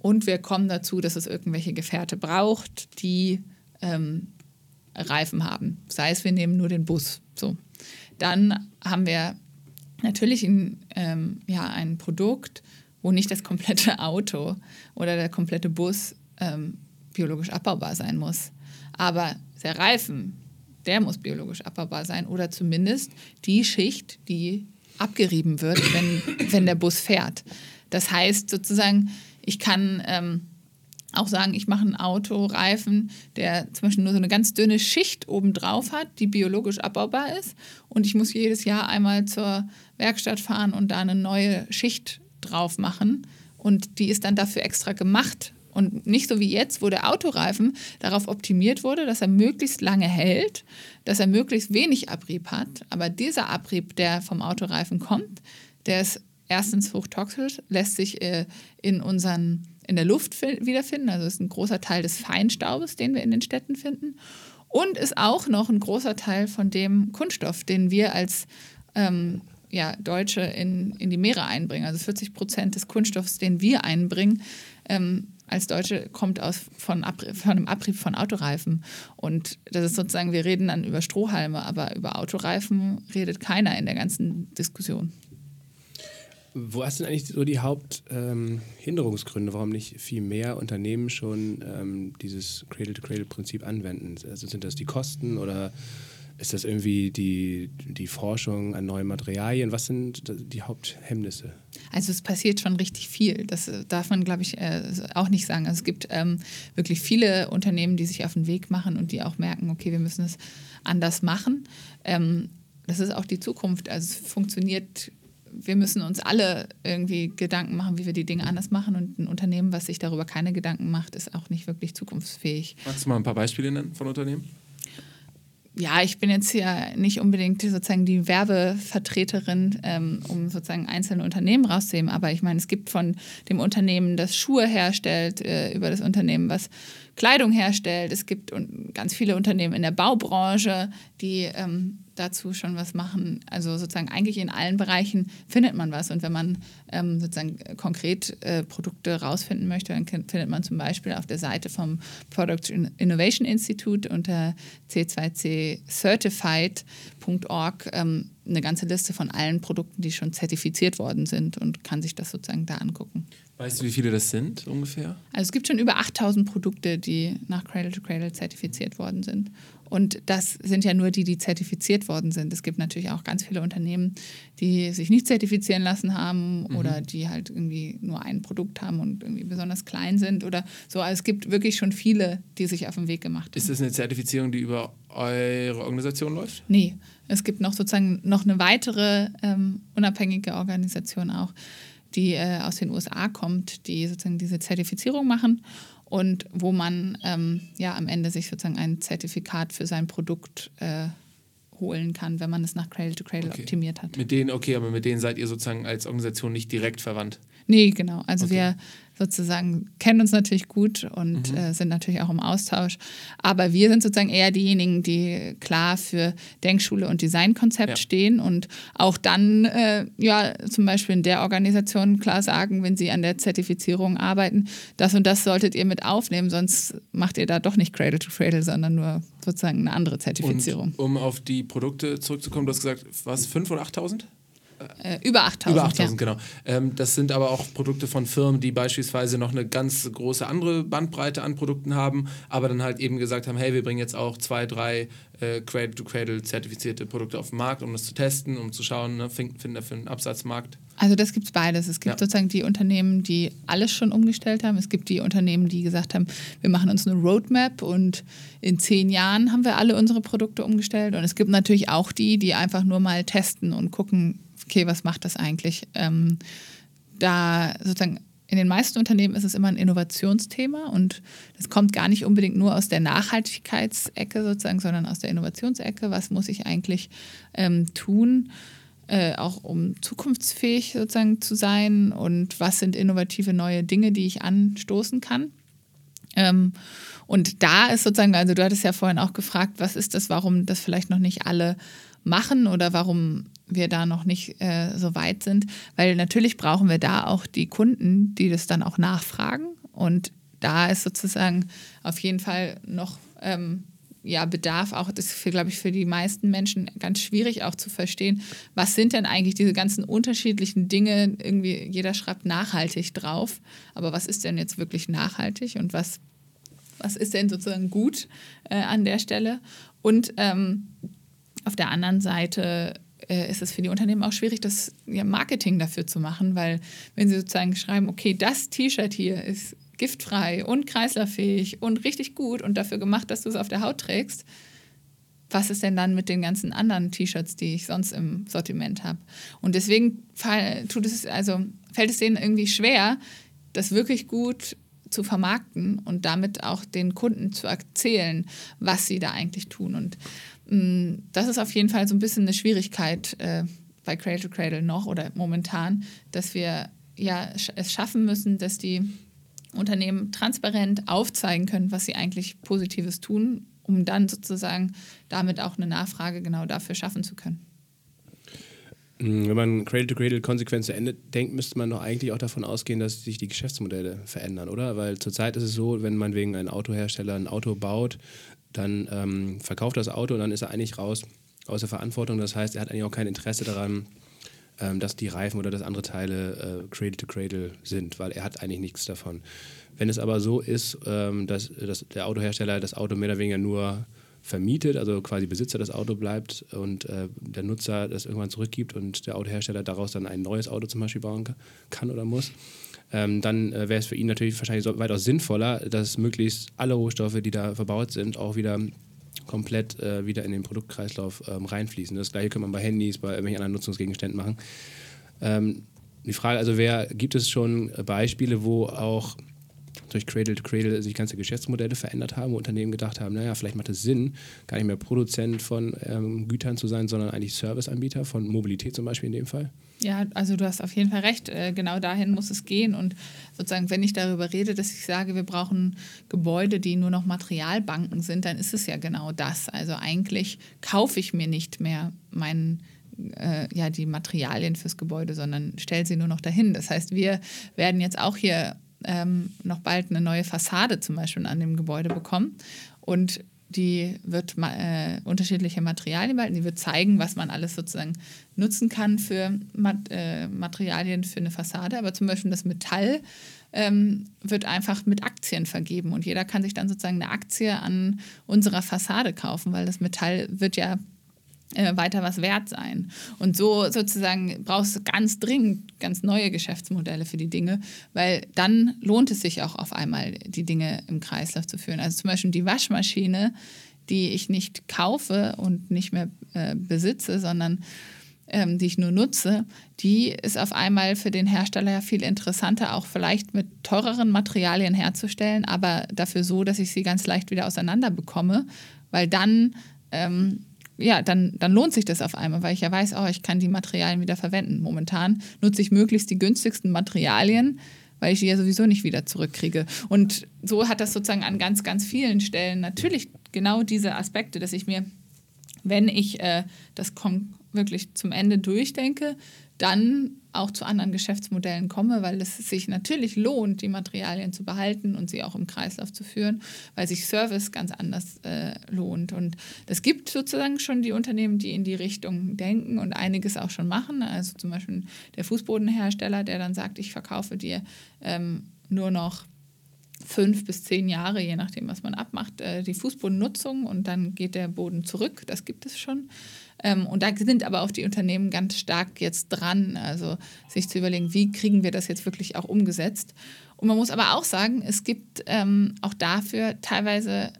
und wir kommen dazu, dass es irgendwelche Gefährte braucht, die ähm, Reifen haben, sei es wir nehmen nur den Bus, so, dann haben wir natürlich ein, ähm, ja, ein Produkt, wo nicht das komplette Auto oder der komplette Bus ähm, biologisch abbaubar sein muss. Aber der Reifen, der muss biologisch abbaubar sein oder zumindest die Schicht, die abgerieben wird, wenn, wenn der Bus fährt. Das heißt sozusagen, ich kann ähm, auch sagen, ich mache einen Autoreifen, der zum Beispiel nur so eine ganz dünne Schicht obendrauf hat, die biologisch abbaubar ist. Und ich muss jedes Jahr einmal zur Werkstatt fahren und da eine neue Schicht drauf machen. Und die ist dann dafür extra gemacht, und nicht so wie jetzt, wo der Autoreifen darauf optimiert wurde, dass er möglichst lange hält, dass er möglichst wenig Abrieb hat. Aber dieser Abrieb, der vom Autoreifen kommt, der ist erstens hochtoxisch, lässt sich äh, in unseren in der Luft wiederfinden, also ist ein großer Teil des Feinstaubes, den wir in den Städten finden. Und ist auch noch ein großer Teil von dem Kunststoff, den wir als ähm, ja, Deutsche in, in die Meere einbringen. Also 40 Prozent des Kunststoffs, den wir einbringen, ähm, als Deutsche kommt aus von, Abrieb, von einem Abrieb von Autoreifen. Und das ist sozusagen, wir reden dann über Strohhalme, aber über Autoreifen redet keiner in der ganzen Diskussion. Wo hast du denn eigentlich so die Haupthinderungsgründe, ähm, warum nicht viel mehr Unternehmen schon ähm, dieses Cradle-to-Cradle-Prinzip anwenden? Also sind das die Kosten oder ist das irgendwie die, die Forschung an neuen Materialien? Was sind die Haupthemmnisse? Also es passiert schon richtig viel. Das äh, darf man, glaube ich, äh, auch nicht sagen. Also es gibt ähm, wirklich viele Unternehmen, die sich auf den Weg machen und die auch merken, okay, wir müssen es anders machen. Ähm, das ist auch die Zukunft. Also es funktioniert wir müssen uns alle irgendwie Gedanken machen, wie wir die Dinge anders machen. Und ein Unternehmen, was sich darüber keine Gedanken macht, ist auch nicht wirklich zukunftsfähig. Magst du mal ein paar Beispiele nennen von Unternehmen? ja, ich bin jetzt hier nicht unbedingt sozusagen die Werbevertreterin, ähm, um sozusagen einzelne Unternehmen rauszuheben, aber ich meine, es gibt von dem Unternehmen, das Schuhe herstellt, äh, über das Unternehmen, was Kleidung herstellt. Es gibt ganz viele Unternehmen in der Baubranche, die ähm, dazu schon was machen. Also sozusagen eigentlich in allen Bereichen findet man was. Und wenn man ähm, sozusagen konkret äh, Produkte rausfinden möchte, dann findet man zum Beispiel auf der Seite vom Product Innovation Institute unter C2C Certified.org ähm, eine ganze Liste von allen Produkten, die schon zertifiziert worden sind und kann sich das sozusagen da angucken. Weißt du, wie viele das sind ungefähr? Also es gibt schon über 8000 Produkte, die nach Cradle to Cradle zertifiziert worden sind. Und das sind ja nur die, die zertifiziert worden sind. Es gibt natürlich auch ganz viele Unternehmen, die sich nicht zertifizieren lassen haben mhm. oder die halt irgendwie nur ein Produkt haben und irgendwie besonders klein sind oder so. Also es gibt wirklich schon viele, die sich auf den Weg gemacht haben. Ist das eine Zertifizierung, die über eure Organisation läuft? Nee, es gibt noch sozusagen noch eine weitere ähm, unabhängige Organisation auch, die äh, aus den USA kommt, die sozusagen diese Zertifizierung machen und wo man ähm, ja am Ende sich sozusagen ein Zertifikat für sein Produkt äh, holen kann, wenn man es nach Cradle to Cradle okay. optimiert hat. Mit denen, okay, aber mit denen seid ihr sozusagen als Organisation nicht direkt verwandt? Nee, genau. Also okay. wir sozusagen kennen uns natürlich gut und mhm. äh, sind natürlich auch im Austausch. Aber wir sind sozusagen eher diejenigen, die klar für Denkschule und Designkonzept ja. stehen und auch dann äh, ja zum Beispiel in der Organisation klar sagen, wenn sie an der Zertifizierung arbeiten, das und das solltet ihr mit aufnehmen, sonst macht ihr da doch nicht Cradle to Cradle, sondern nur sozusagen eine andere Zertifizierung. Und um auf die Produkte zurückzukommen, du hast gesagt, was, 5.000 oder 8.000? Äh, über 8000. Über 8000, ja. genau. Ähm, das sind aber auch Produkte von Firmen, die beispielsweise noch eine ganz große andere Bandbreite an Produkten haben, aber dann halt eben gesagt haben: hey, wir bringen jetzt auch zwei, drei äh, Cradle-to-Cradle zertifizierte Produkte auf den Markt, um das zu testen, um zu schauen, ne, finden wir für einen Absatzmarkt. Also das gibt es beides. Es gibt ja. sozusagen die Unternehmen, die alles schon umgestellt haben. Es gibt die Unternehmen, die gesagt haben, wir machen uns eine Roadmap und in zehn Jahren haben wir alle unsere Produkte umgestellt. Und es gibt natürlich auch die, die einfach nur mal testen und gucken, okay, was macht das eigentlich? Ähm, da sozusagen in den meisten Unternehmen ist es immer ein Innovationsthema und das kommt gar nicht unbedingt nur aus der Nachhaltigkeitsecke sozusagen, sondern aus der Innovationsecke. Was muss ich eigentlich ähm, tun, äh, auch um zukunftsfähig sozusagen zu sein und was sind innovative neue Dinge, die ich anstoßen kann? Ähm, und da ist sozusagen, also du hattest ja vorhin auch gefragt, was ist das, warum das vielleicht noch nicht alle machen oder warum wir da noch nicht äh, so weit sind, weil natürlich brauchen wir da auch die Kunden, die das dann auch nachfragen und da ist sozusagen auf jeden Fall noch ähm, ja, Bedarf auch, das ist, glaube ich, für die meisten Menschen ganz schwierig auch zu verstehen, was sind denn eigentlich diese ganzen unterschiedlichen Dinge, irgendwie jeder schreibt nachhaltig drauf, aber was ist denn jetzt wirklich nachhaltig und was, was ist denn sozusagen gut äh, an der Stelle? Und ähm, auf der anderen Seite äh, ist es für die Unternehmen auch schwierig, das ja, Marketing dafür zu machen, weil wenn sie sozusagen schreiben, okay, das T-Shirt hier ist giftfrei und kreislauffähig und richtig gut und dafür gemacht, dass du es auf der Haut trägst, was ist denn dann mit den ganzen anderen T-Shirts, die ich sonst im Sortiment habe? Und deswegen tut es, also fällt es denen irgendwie schwer, das wirklich gut zu vermarkten und damit auch den Kunden zu erzählen, was sie da eigentlich tun. Und das ist auf jeden Fall so ein bisschen eine Schwierigkeit äh, bei Cradle to Cradle noch oder momentan, dass wir ja es schaffen müssen, dass die Unternehmen transparent aufzeigen können, was sie eigentlich Positives tun, um dann sozusagen damit auch eine Nachfrage genau dafür schaffen zu können. Mm, wenn man Cradle to Cradle konsequent zu Ende denkt, müsste man doch eigentlich auch davon ausgehen, dass sich die Geschäftsmodelle verändern, oder? Weil zurzeit ist es so, wenn man wegen einem Autohersteller ein Auto baut, dann ähm, verkauft das Auto und dann ist er eigentlich raus aus der Verantwortung. Das heißt, er hat eigentlich auch kein Interesse daran, ähm, dass die Reifen oder dass andere Teile äh, Cradle to Cradle sind, weil er hat eigentlich nichts davon. Wenn es aber so ist, ähm, dass, dass der Autohersteller das Auto mehr oder weniger nur vermietet, also quasi Besitzer des Autos bleibt und äh, der Nutzer das irgendwann zurückgibt und der Autohersteller daraus dann ein neues Auto zum Beispiel bauen kann oder muss, ähm, dann äh, wäre es für ihn natürlich wahrscheinlich so weitaus sinnvoller, dass möglichst alle Rohstoffe, die da verbaut sind, auch wieder komplett äh, wieder in den Produktkreislauf ähm, reinfließen. Das gleiche kann man bei Handys, bei irgendwelchen anderen Nutzungsgegenständen machen. Ähm, die Frage also, wer gibt es schon Beispiele, wo auch durch Cradle to Cradle sich ganze Geschäftsmodelle verändert haben, wo Unternehmen gedacht haben, naja, vielleicht macht es Sinn, gar nicht mehr Produzent von ähm, Gütern zu sein, sondern eigentlich Serviceanbieter von Mobilität zum Beispiel in dem Fall? Ja, also du hast auf jeden Fall recht. Äh, genau dahin muss es gehen. Und sozusagen, wenn ich darüber rede, dass ich sage, wir brauchen Gebäude, die nur noch Materialbanken sind, dann ist es ja genau das. Also eigentlich kaufe ich mir nicht mehr meinen äh, ja, die Materialien fürs Gebäude, sondern stelle sie nur noch dahin. Das heißt, wir werden jetzt auch hier ähm, noch bald eine neue Fassade zum Beispiel an dem Gebäude bekommen. Und die wird äh, unterschiedliche Materialien behalten, die wird zeigen, was man alles sozusagen nutzen kann für Mat äh, Materialien für eine Fassade. Aber zum Beispiel das Metall ähm, wird einfach mit Aktien vergeben und jeder kann sich dann sozusagen eine Aktie an unserer Fassade kaufen, weil das Metall wird ja äh, weiter was wert sein. Und so sozusagen brauchst du ganz dringend ganz neue Geschäftsmodelle für die Dinge, weil dann lohnt es sich auch auf einmal, die Dinge im Kreislauf zu führen. Also zum Beispiel die Waschmaschine, die ich nicht kaufe und nicht mehr äh, besitze, sondern ähm, die ich nur nutze, die ist auf einmal für den Hersteller ja viel interessanter, auch vielleicht mit teureren Materialien herzustellen, aber dafür so, dass ich sie ganz leicht wieder auseinander bekomme, weil dann ähm, ja, dann, dann lohnt sich das auf einmal, weil ich ja weiß, oh, ich kann die Materialien wieder verwenden. Momentan nutze ich möglichst die günstigsten Materialien, weil ich die ja sowieso nicht wieder zurückkriege. Und so hat das sozusagen an ganz, ganz vielen Stellen natürlich genau diese Aspekte, dass ich mir, wenn ich äh, das wirklich zum Ende durchdenke, dann auch zu anderen Geschäftsmodellen komme, weil es sich natürlich lohnt, die Materialien zu behalten und sie auch im Kreislauf zu führen, weil sich Service ganz anders äh, lohnt. Und es gibt sozusagen schon die Unternehmen, die in die Richtung denken und einiges auch schon machen. Also zum Beispiel der Fußbodenhersteller, der dann sagt, ich verkaufe dir ähm, nur noch fünf bis zehn Jahre, je nachdem, was man abmacht, äh, die Fußbodennutzung und dann geht der Boden zurück. Das gibt es schon. Ähm, und da sind aber auch die Unternehmen ganz stark jetzt dran, also sich zu überlegen, wie kriegen wir das jetzt wirklich auch umgesetzt. Und man muss aber auch sagen, es gibt ähm, auch dafür teilweise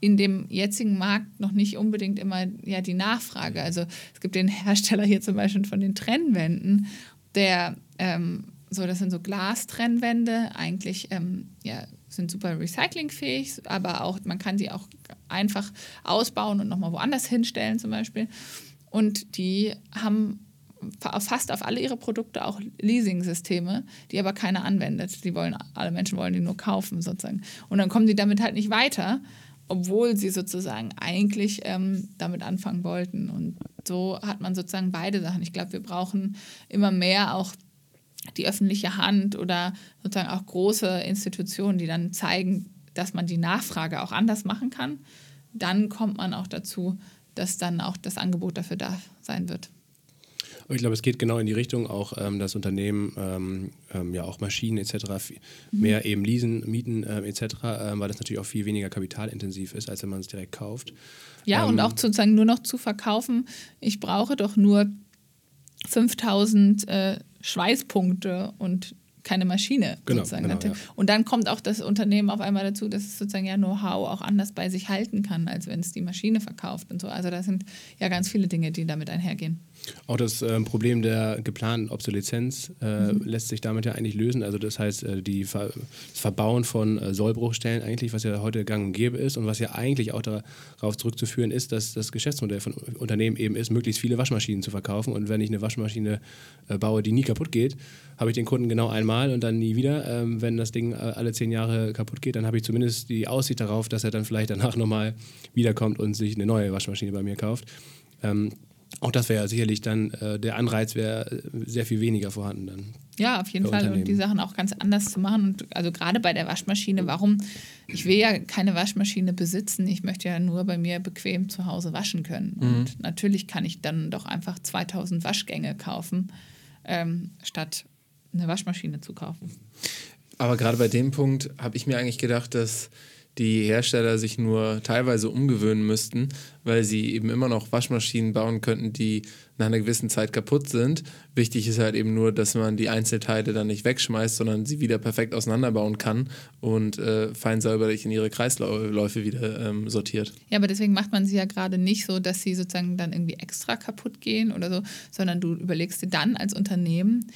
in dem jetzigen Markt noch nicht unbedingt immer ja, die Nachfrage. Also es gibt den Hersteller hier zum Beispiel von den Trennwänden, der ähm, so, das sind so Glastrennwände, eigentlich ähm, ja, sind super recyclingfähig, aber auch man kann sie auch einfach ausbauen und nochmal woanders hinstellen zum Beispiel. Und die haben fast auf alle ihre Produkte auch Leasing-Systeme, die aber keiner anwendet. Die wollen, alle Menschen wollen die nur kaufen sozusagen. Und dann kommen die damit halt nicht weiter, obwohl sie sozusagen eigentlich ähm, damit anfangen wollten. Und so hat man sozusagen beide Sachen. Ich glaube, wir brauchen immer mehr auch die öffentliche Hand oder sozusagen auch große Institutionen, die dann zeigen, dass man die Nachfrage auch anders machen kann, dann kommt man auch dazu, dass dann auch das Angebot dafür da sein wird. ich glaube, es geht genau in die Richtung, auch ähm, dass Unternehmen ähm, ähm, ja auch Maschinen etc. Mhm. mehr eben leasen, mieten ähm, etc., ähm, weil das natürlich auch viel weniger kapitalintensiv ist, als wenn man es direkt kauft. Ja, und ähm, auch sozusagen nur noch zu verkaufen, ich brauche doch nur 5000 äh, Schweißpunkte und keine Maschine. Genau, genau ja. Und dann kommt auch das Unternehmen auf einmal dazu, dass es sozusagen ja Know-how auch anders bei sich halten kann, als wenn es die Maschine verkauft und so. Also da sind ja ganz viele Dinge, die damit einhergehen. Auch das äh, Problem der geplanten Obsoleszenz äh, mhm. lässt sich damit ja eigentlich lösen. Also das heißt, äh, die Ver das Verbauen von äh, Sollbruchstellen eigentlich, was ja heute gang und gäbe ist und was ja eigentlich auch darauf zurückzuführen ist, dass das Geschäftsmodell von Unternehmen eben ist, möglichst viele Waschmaschinen zu verkaufen. Und wenn ich eine Waschmaschine äh, baue, die nie kaputt geht, habe ich den Kunden genau einmal und dann nie wieder. Ähm, wenn das Ding äh, alle zehn Jahre kaputt geht, dann habe ich zumindest die Aussicht darauf, dass er dann vielleicht danach nochmal wiederkommt und sich eine neue Waschmaschine bei mir kauft. Ähm, auch das wäre ja sicherlich dann, äh, der Anreiz wäre äh, sehr viel weniger vorhanden dann. Ja, auf jeden Fall. Und die Sachen auch ganz anders zu machen. Und also gerade bei der Waschmaschine, warum? Ich will ja keine Waschmaschine besitzen. Ich möchte ja nur bei mir bequem zu Hause waschen können. Mhm. Und natürlich kann ich dann doch einfach 2000 Waschgänge kaufen, ähm, statt eine Waschmaschine zu kaufen. Aber gerade bei dem Punkt habe ich mir eigentlich gedacht, dass die Hersteller sich nur teilweise umgewöhnen müssten, weil sie eben immer noch Waschmaschinen bauen könnten, die nach einer gewissen Zeit kaputt sind. Wichtig ist halt eben nur, dass man die Einzelteile dann nicht wegschmeißt, sondern sie wieder perfekt auseinanderbauen kann und äh, fein säuberlich in ihre Kreisläufe wieder ähm, sortiert. Ja, aber deswegen macht man sie ja gerade nicht so, dass sie sozusagen dann irgendwie extra kaputt gehen oder so, sondern du überlegst dir dann als Unternehmen,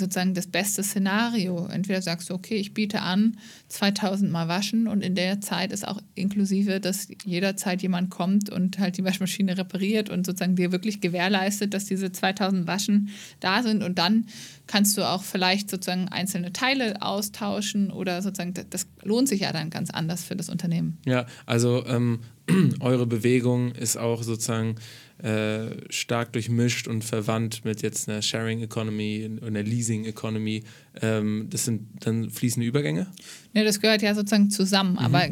sozusagen das beste Szenario. Entweder sagst du, okay, ich biete an, 2000 Mal waschen und in der Zeit ist auch inklusive, dass jederzeit jemand kommt und halt die Waschmaschine repariert und sozusagen dir wirklich gewährleistet, dass diese 2000 Waschen da sind und dann kannst du auch vielleicht sozusagen einzelne Teile austauschen oder sozusagen, das lohnt sich ja dann ganz anders für das Unternehmen. Ja, also ähm, eure Bewegung ist auch sozusagen äh, stark durchmischt und verwandt mit jetzt einer Sharing Economy und einer Leasing Economy. Ähm, das sind dann fließende Übergänge? Ne, das gehört ja sozusagen zusammen, mhm. aber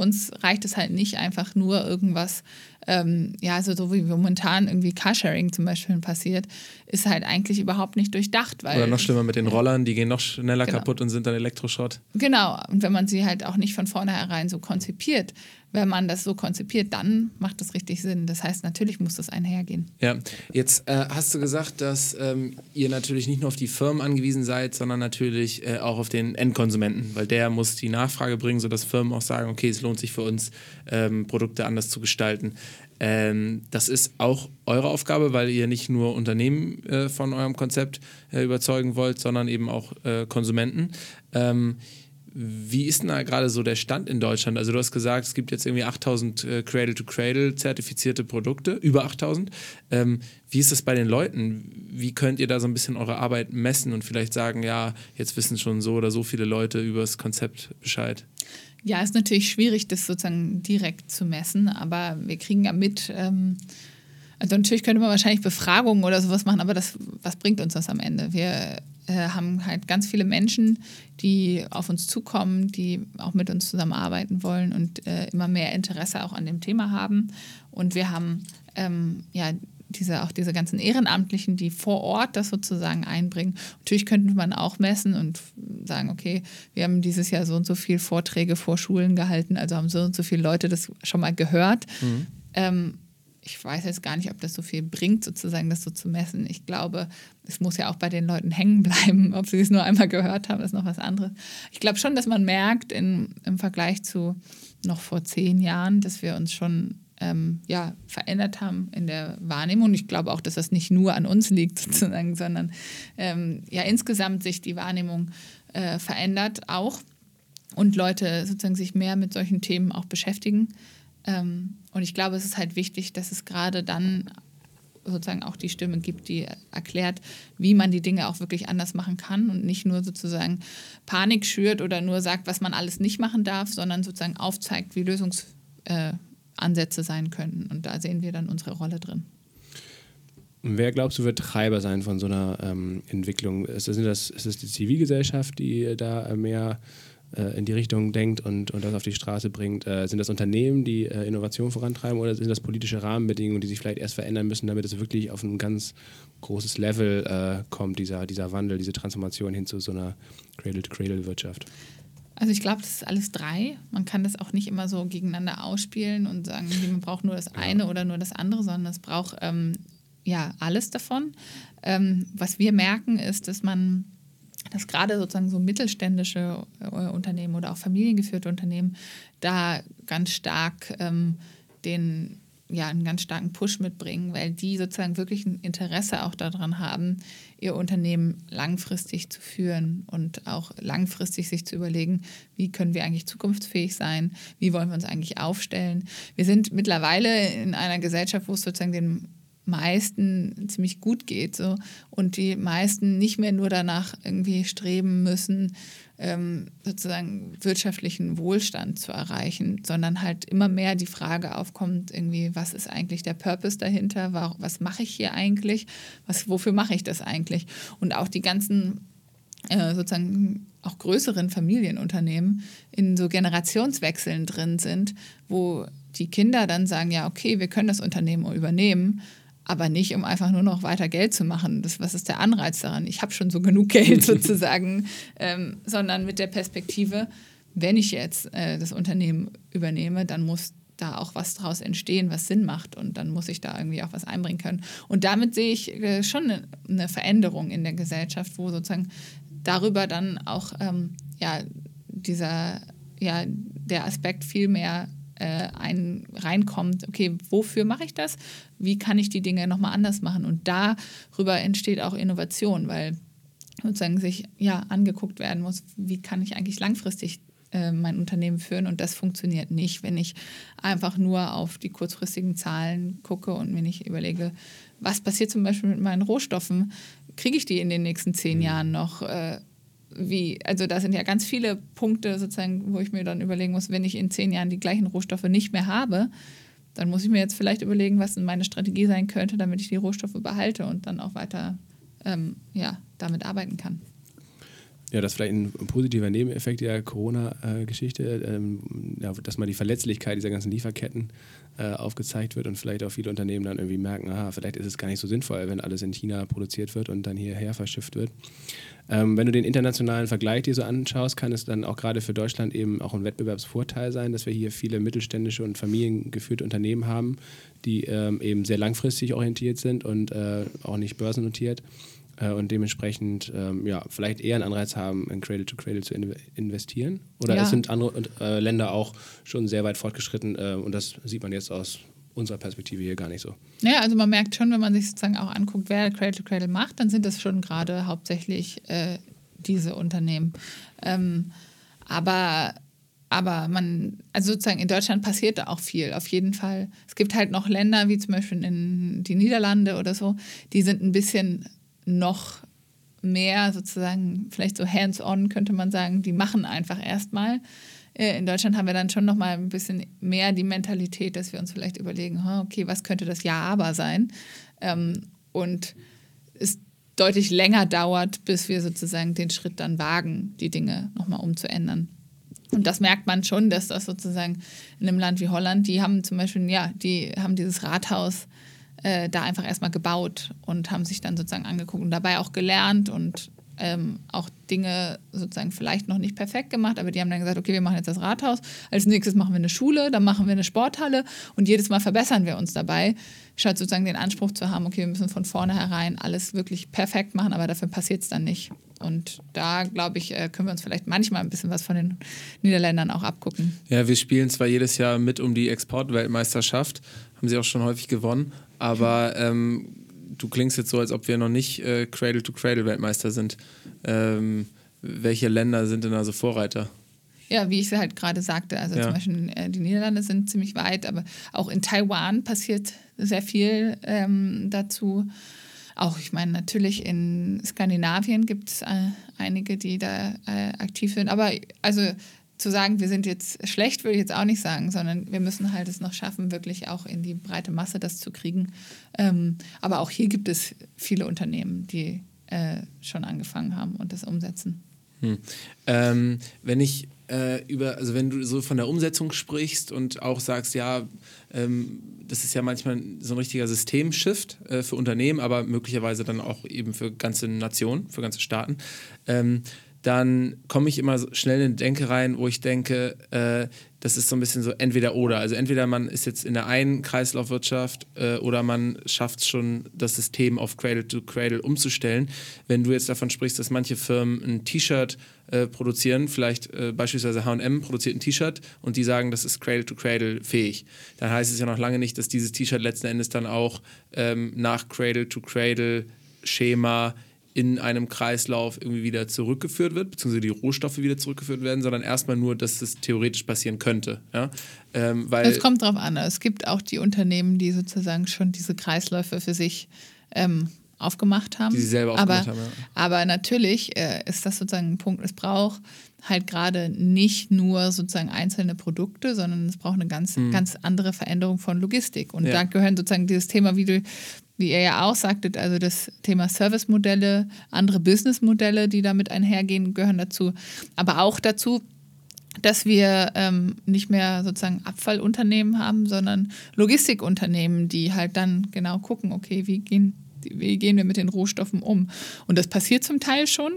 uns reicht es halt nicht einfach nur irgendwas, ähm, ja, also so wie momentan irgendwie Carsharing zum Beispiel passiert, ist halt eigentlich überhaupt nicht durchdacht. Weil, Oder noch schlimmer mit den Rollern, die gehen noch schneller genau. kaputt und sind dann Elektroschrott. Genau, und wenn man sie halt auch nicht von vornherein so konzipiert, wenn man das so konzipiert, dann macht das richtig Sinn. Das heißt, natürlich muss das einhergehen. Ja, jetzt äh, hast du gesagt, dass ähm, ihr natürlich nicht nur auf die Firmen angewiesen seid, sondern natürlich äh, auch auf den Endkonsumenten, weil der muss die Nachfrage bringen, sodass Firmen auch sagen, okay, es lohnt sich für uns, ähm, Produkte anders zu gestalten. Ähm, das ist auch eure Aufgabe, weil ihr nicht nur Unternehmen äh, von eurem Konzept äh, überzeugen wollt, sondern eben auch äh, Konsumenten. Wie ist denn da gerade so der Stand in Deutschland? Also du hast gesagt, es gibt jetzt irgendwie 8000 äh, Cradle-to-Cradle zertifizierte Produkte, über 8000. Ähm, wie ist das bei den Leuten? Wie könnt ihr da so ein bisschen eure Arbeit messen und vielleicht sagen, ja, jetzt wissen schon so oder so viele Leute über das Konzept Bescheid? Ja, ist natürlich schwierig, das sozusagen direkt zu messen, aber wir kriegen ja mit, ähm, also natürlich könnte man wahrscheinlich Befragungen oder sowas machen, aber das, was bringt uns das am Ende? Wir äh, haben halt ganz viele Menschen, die auf uns zukommen, die auch mit uns zusammenarbeiten wollen und äh, immer mehr Interesse auch an dem Thema haben. Und wir haben ähm, ja diese, auch diese ganzen Ehrenamtlichen, die vor Ort das sozusagen einbringen. Natürlich könnte man auch messen und sagen, okay, wir haben dieses Jahr so und so viele Vorträge vor Schulen gehalten, also haben so und so viele Leute das schon mal gehört. Mhm. Ähm, ich weiß jetzt gar nicht, ob das so viel bringt, sozusagen das so zu messen. Ich glaube, es muss ja auch bei den Leuten hängen bleiben. Ob sie es nur einmal gehört haben, ist noch was anderes. Ich glaube schon, dass man merkt in, im Vergleich zu noch vor zehn Jahren, dass wir uns schon ähm, ja, verändert haben in der Wahrnehmung. Ich glaube auch, dass das nicht nur an uns liegt, sozusagen, sondern ähm, ja insgesamt sich die Wahrnehmung äh, verändert auch und Leute sozusagen sich mehr mit solchen Themen auch beschäftigen. Ähm, und ich glaube, es ist halt wichtig, dass es gerade dann sozusagen auch die Stimme gibt, die erklärt, wie man die Dinge auch wirklich anders machen kann und nicht nur sozusagen Panik schürt oder nur sagt, was man alles nicht machen darf, sondern sozusagen aufzeigt, wie Lösungsansätze äh, sein können. Und da sehen wir dann unsere Rolle drin. Wer glaubst du wird Treiber sein von so einer ähm, Entwicklung? Ist das, ist das die Zivilgesellschaft, die da mehr äh, in die Richtung denkt und, und das auf die Straße bringt? Äh, sind das Unternehmen, die äh, Innovation vorantreiben oder sind das politische Rahmenbedingungen, die sich vielleicht erst verändern müssen, damit es wirklich auf ein ganz großes Level äh, kommt, dieser, dieser Wandel, diese Transformation hin zu so einer Cradle-to-Cradle-Wirtschaft? Also ich glaube, das ist alles drei. Man kann das auch nicht immer so gegeneinander ausspielen und sagen, man braucht nur das eine ja. oder nur das andere, sondern es braucht ähm, ja alles davon. Ähm, was wir merken, ist, dass man dass gerade sozusagen so mittelständische äh, Unternehmen oder auch familiengeführte Unternehmen da ganz stark ähm, den ja, einen ganz starken Push mitbringen, weil die sozusagen wirklich ein Interesse auch daran haben, ihr Unternehmen langfristig zu führen und auch langfristig sich zu überlegen, wie können wir eigentlich zukunftsfähig sein, wie wollen wir uns eigentlich aufstellen. Wir sind mittlerweile in einer Gesellschaft, wo es sozusagen den meisten ziemlich gut geht so. Und die meisten nicht mehr nur danach irgendwie streben müssen, ähm, sozusagen wirtschaftlichen Wohlstand zu erreichen, sondern halt immer mehr die Frage aufkommt, irgendwie, was ist eigentlich der Purpose dahinter, was, was mache ich hier eigentlich, was, wofür mache ich das eigentlich? Und auch die ganzen äh, sozusagen auch größeren Familienunternehmen in so Generationswechseln drin sind, wo die Kinder dann sagen, ja, okay, wir können das Unternehmen übernehmen, aber nicht, um einfach nur noch weiter Geld zu machen. Das, was ist der Anreiz daran? Ich habe schon so genug Geld sozusagen, ähm, sondern mit der Perspektive, wenn ich jetzt äh, das Unternehmen übernehme, dann muss da auch was daraus entstehen, was Sinn macht und dann muss ich da irgendwie auch was einbringen können. Und damit sehe ich äh, schon eine, eine, Veränderung in der Gesellschaft, wo sozusagen darüber dann auch ähm, ja, dieser, ja, der Aspekt viel mehr äh, ein, reinkommt, okay, wofür mache ich das? Wie kann ich die Dinge nochmal anders machen? Und darüber entsteht auch Innovation, weil sozusagen sich ja angeguckt werden muss, wie kann ich eigentlich langfristig äh, mein Unternehmen führen und das funktioniert nicht, wenn ich einfach nur auf die kurzfristigen Zahlen gucke und mir nicht überlege, was passiert zum Beispiel mit meinen Rohstoffen, kriege ich die in den nächsten zehn mhm. Jahren noch? Äh, wie, also da sind ja ganz viele Punkte sozusagen, wo ich mir dann überlegen muss, wenn ich in zehn Jahren die gleichen Rohstoffe nicht mehr habe, dann muss ich mir jetzt vielleicht überlegen, was meine Strategie sein könnte, damit ich die Rohstoffe behalte und dann auch weiter ähm, ja, damit arbeiten kann. Ja, das ist vielleicht ein positiver Nebeneffekt der Corona-Geschichte, ähm, ja, dass mal die Verletzlichkeit dieser ganzen Lieferketten äh, aufgezeigt wird und vielleicht auch viele Unternehmen dann irgendwie merken, aha, vielleicht ist es gar nicht so sinnvoll, wenn alles in China produziert wird und dann hierher verschifft wird. Ähm, wenn du den internationalen Vergleich dir so anschaust, kann es dann auch gerade für Deutschland eben auch ein Wettbewerbsvorteil sein, dass wir hier viele mittelständische und familiengeführte Unternehmen haben, die ähm, eben sehr langfristig orientiert sind und äh, auch nicht börsennotiert äh, und dementsprechend ähm, ja, vielleicht eher einen Anreiz haben, in Cradle to Cradle zu in investieren? Oder ja. sind andere äh, Länder auch schon sehr weit fortgeschritten äh, und das sieht man jetzt aus unserer Perspektive hier gar nicht so? Ja, also man merkt schon, wenn man sich sozusagen auch anguckt, wer Cradle to Cradle macht, dann sind das schon gerade hauptsächlich äh, diese Unternehmen. Ähm, aber aber man, also sozusagen in Deutschland passiert da auch viel, auf jeden Fall. Es gibt halt noch Länder, wie zum Beispiel in die Niederlande oder so, die sind ein bisschen noch mehr sozusagen, vielleicht so hands-on könnte man sagen, die machen einfach erstmal. Äh, in Deutschland haben wir dann schon noch mal ein bisschen mehr die Mentalität, dass wir uns vielleicht überlegen, okay, was könnte das Ja aber sein? Ähm, und es deutlich länger dauert, bis wir sozusagen den Schritt dann wagen, die Dinge nochmal umzuändern. Und das merkt man schon, dass das sozusagen in einem Land wie Holland, die haben zum Beispiel, ja, die haben dieses Rathaus äh, da einfach erstmal gebaut und haben sich dann sozusagen angeguckt und dabei auch gelernt und ähm, auch Dinge sozusagen vielleicht noch nicht perfekt gemacht, aber die haben dann gesagt, okay, wir machen jetzt das Rathaus, als nächstes machen wir eine Schule, dann machen wir eine Sporthalle und jedes Mal verbessern wir uns dabei, statt sozusagen den Anspruch zu haben, okay, wir müssen von vornherein alles wirklich perfekt machen, aber dafür passiert es dann nicht. Und da, glaube ich, äh, können wir uns vielleicht manchmal ein bisschen was von den Niederländern auch abgucken. Ja, wir spielen zwar jedes Jahr mit um die Exportweltmeisterschaft, haben sie auch schon häufig gewonnen, aber ähm, du klingst jetzt so, als ob wir noch nicht äh, Cradle-to-Cradle-Weltmeister sind. Ähm, welche Länder sind denn also Vorreiter? Ja, wie ich es halt gerade sagte, also ja. zum Beispiel äh, die Niederlande sind ziemlich weit, aber auch in Taiwan passiert sehr viel ähm, dazu. Auch, ich meine, natürlich in Skandinavien gibt es äh, einige, die da äh, aktiv sind. Aber also zu sagen, wir sind jetzt schlecht, würde ich jetzt auch nicht sagen, sondern wir müssen halt es noch schaffen, wirklich auch in die breite Masse das zu kriegen. Ähm, aber auch hier gibt es viele Unternehmen, die äh, schon angefangen haben und das umsetzen. Hm. Ähm, wenn ich äh, über, also wenn du so von der Umsetzung sprichst und auch sagst, ja, ähm, das ist ja manchmal so ein richtiger Systemshift äh, für Unternehmen, aber möglicherweise dann auch eben für ganze Nationen, für ganze Staaten. Dann komme ich immer schnell in Denke rein, wo ich denke, äh, das ist so ein bisschen so entweder oder. Also entweder man ist jetzt in der einen Kreislaufwirtschaft äh, oder man schafft es schon, das System auf Cradle to Cradle umzustellen. Wenn du jetzt davon sprichst, dass manche Firmen ein T-Shirt äh, produzieren, vielleicht äh, beispielsweise HM produziert ein T-Shirt und die sagen, das ist Cradle to Cradle fähig, dann heißt es ja noch lange nicht, dass dieses T-Shirt letzten Endes dann auch ähm, nach Cradle to Cradle Schema in einem Kreislauf irgendwie wieder zurückgeführt wird, beziehungsweise die Rohstoffe wieder zurückgeführt werden, sondern erstmal nur, dass es theoretisch passieren könnte. Ja? Ähm, weil es kommt drauf an. Es gibt auch die Unternehmen, die sozusagen schon diese Kreisläufe für sich ähm, aufgemacht haben. Die sie selber aufgemacht aber, haben. Ja. Aber natürlich äh, ist das sozusagen ein Punkt, es braucht halt gerade nicht nur sozusagen einzelne Produkte, sondern es braucht eine ganz, mhm. ganz andere Veränderung von Logistik. Und ja. da gehören sozusagen dieses Thema, wie du wie ihr ja auch sagtet, also das Thema Servicemodelle, andere Businessmodelle, die damit einhergehen, gehören dazu. Aber auch dazu, dass wir ähm, nicht mehr sozusagen Abfallunternehmen haben, sondern Logistikunternehmen, die halt dann genau gucken, okay, wie gehen, wie gehen wir mit den Rohstoffen um? Und das passiert zum Teil schon,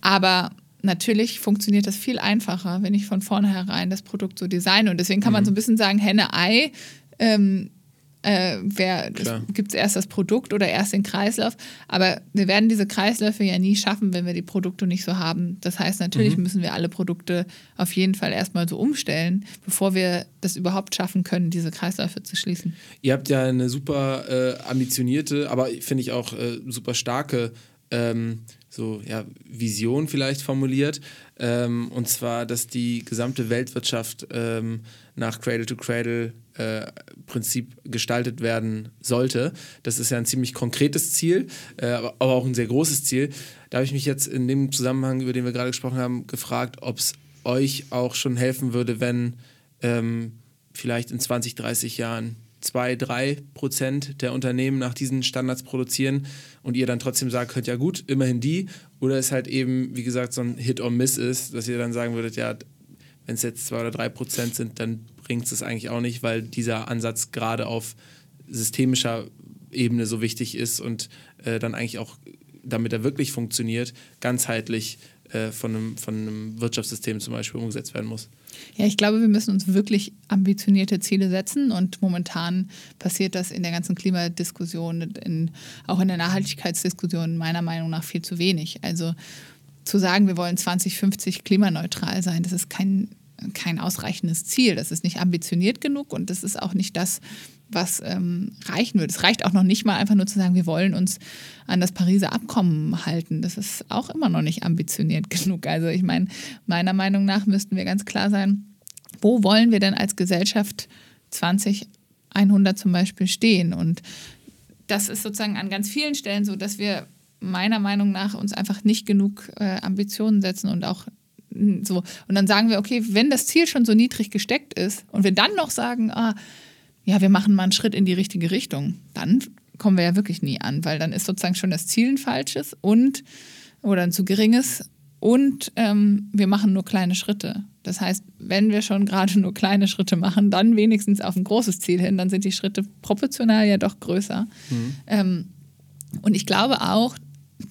aber natürlich funktioniert das viel einfacher, wenn ich von vornherein das Produkt so designe. Und deswegen kann man mhm. so ein bisschen sagen, Henne-Ei. Ähm, äh, gibt es erst das Produkt oder erst den Kreislauf. Aber wir werden diese Kreisläufe ja nie schaffen, wenn wir die Produkte nicht so haben. Das heißt, natürlich mhm. müssen wir alle Produkte auf jeden Fall erstmal so umstellen, bevor wir das überhaupt schaffen können, diese Kreisläufe zu schließen. Ihr habt ja eine super äh, ambitionierte, aber finde ich auch äh, super starke ähm, so ja, Vision vielleicht formuliert. Ähm, und zwar, dass die gesamte Weltwirtschaft ähm, nach Cradle-to-Cradle-Prinzip äh, gestaltet werden sollte. Das ist ja ein ziemlich konkretes Ziel, äh, aber auch ein sehr großes Ziel. Da habe ich mich jetzt in dem Zusammenhang, über den wir gerade gesprochen haben, gefragt, ob es euch auch schon helfen würde, wenn ähm, vielleicht in 20, 30 Jahren zwei, drei Prozent der Unternehmen nach diesen Standards produzieren und ihr dann trotzdem sagt könnt, ja gut, immerhin die. Oder es halt eben, wie gesagt, so ein Hit or Miss ist, dass ihr dann sagen würdet, ja, wenn es jetzt zwei oder drei Prozent sind, dann bringt es eigentlich auch nicht, weil dieser Ansatz gerade auf systemischer Ebene so wichtig ist und äh, dann eigentlich auch, damit er wirklich funktioniert, ganzheitlich äh, von, einem, von einem Wirtschaftssystem zum Beispiel umgesetzt werden muss. Ja, ich glaube, wir müssen uns wirklich ambitionierte Ziele setzen und momentan passiert das in der ganzen Klimadiskussion, in, auch in der Nachhaltigkeitsdiskussion meiner Meinung nach viel zu wenig. Also zu sagen, wir wollen 2050 klimaneutral sein, das ist kein, kein ausreichendes Ziel. Das ist nicht ambitioniert genug und das ist auch nicht das, was ähm, reichen würde. Es reicht auch noch nicht mal einfach nur zu sagen, wir wollen uns an das Pariser Abkommen halten. Das ist auch immer noch nicht ambitioniert genug. Also ich meine, meiner Meinung nach müssten wir ganz klar sein, wo wollen wir denn als Gesellschaft 2100 zum Beispiel stehen? Und das ist sozusagen an ganz vielen Stellen so, dass wir meiner Meinung nach uns einfach nicht genug äh, Ambitionen setzen und auch so. Und dann sagen wir, okay, wenn das Ziel schon so niedrig gesteckt ist und wir dann noch sagen, ah, ja, wir machen mal einen Schritt in die richtige Richtung, dann kommen wir ja wirklich nie an, weil dann ist sozusagen schon das Ziel ein falsches und oder ein zu geringes und ähm, wir machen nur kleine Schritte. Das heißt, wenn wir schon gerade nur kleine Schritte machen, dann wenigstens auf ein großes Ziel hin, dann sind die Schritte proportional ja doch größer. Mhm. Ähm, und ich glaube auch,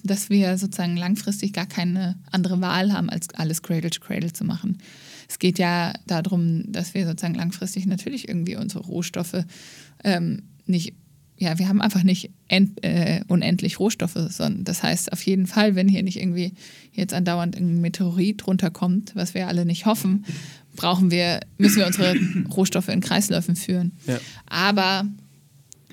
dass wir sozusagen langfristig gar keine andere Wahl haben, als alles Cradle to Cradle zu machen es geht ja darum, dass wir sozusagen langfristig natürlich irgendwie unsere Rohstoffe ähm, nicht, ja, wir haben einfach nicht end, äh, unendlich Rohstoffe, sondern das heißt auf jeden Fall, wenn hier nicht irgendwie jetzt andauernd ein Meteorit runterkommt, was wir alle nicht hoffen, brauchen wir, müssen wir unsere Rohstoffe in Kreisläufen führen. Ja. Aber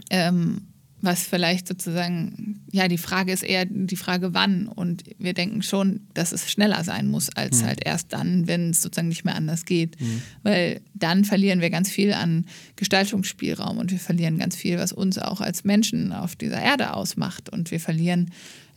ähm, was vielleicht sozusagen, ja, die Frage ist eher die Frage, wann. Und wir denken schon, dass es schneller sein muss, als mhm. halt erst dann, wenn es sozusagen nicht mehr anders geht. Mhm. Weil dann verlieren wir ganz viel an Gestaltungsspielraum und wir verlieren ganz viel, was uns auch als Menschen auf dieser Erde ausmacht. Und wir verlieren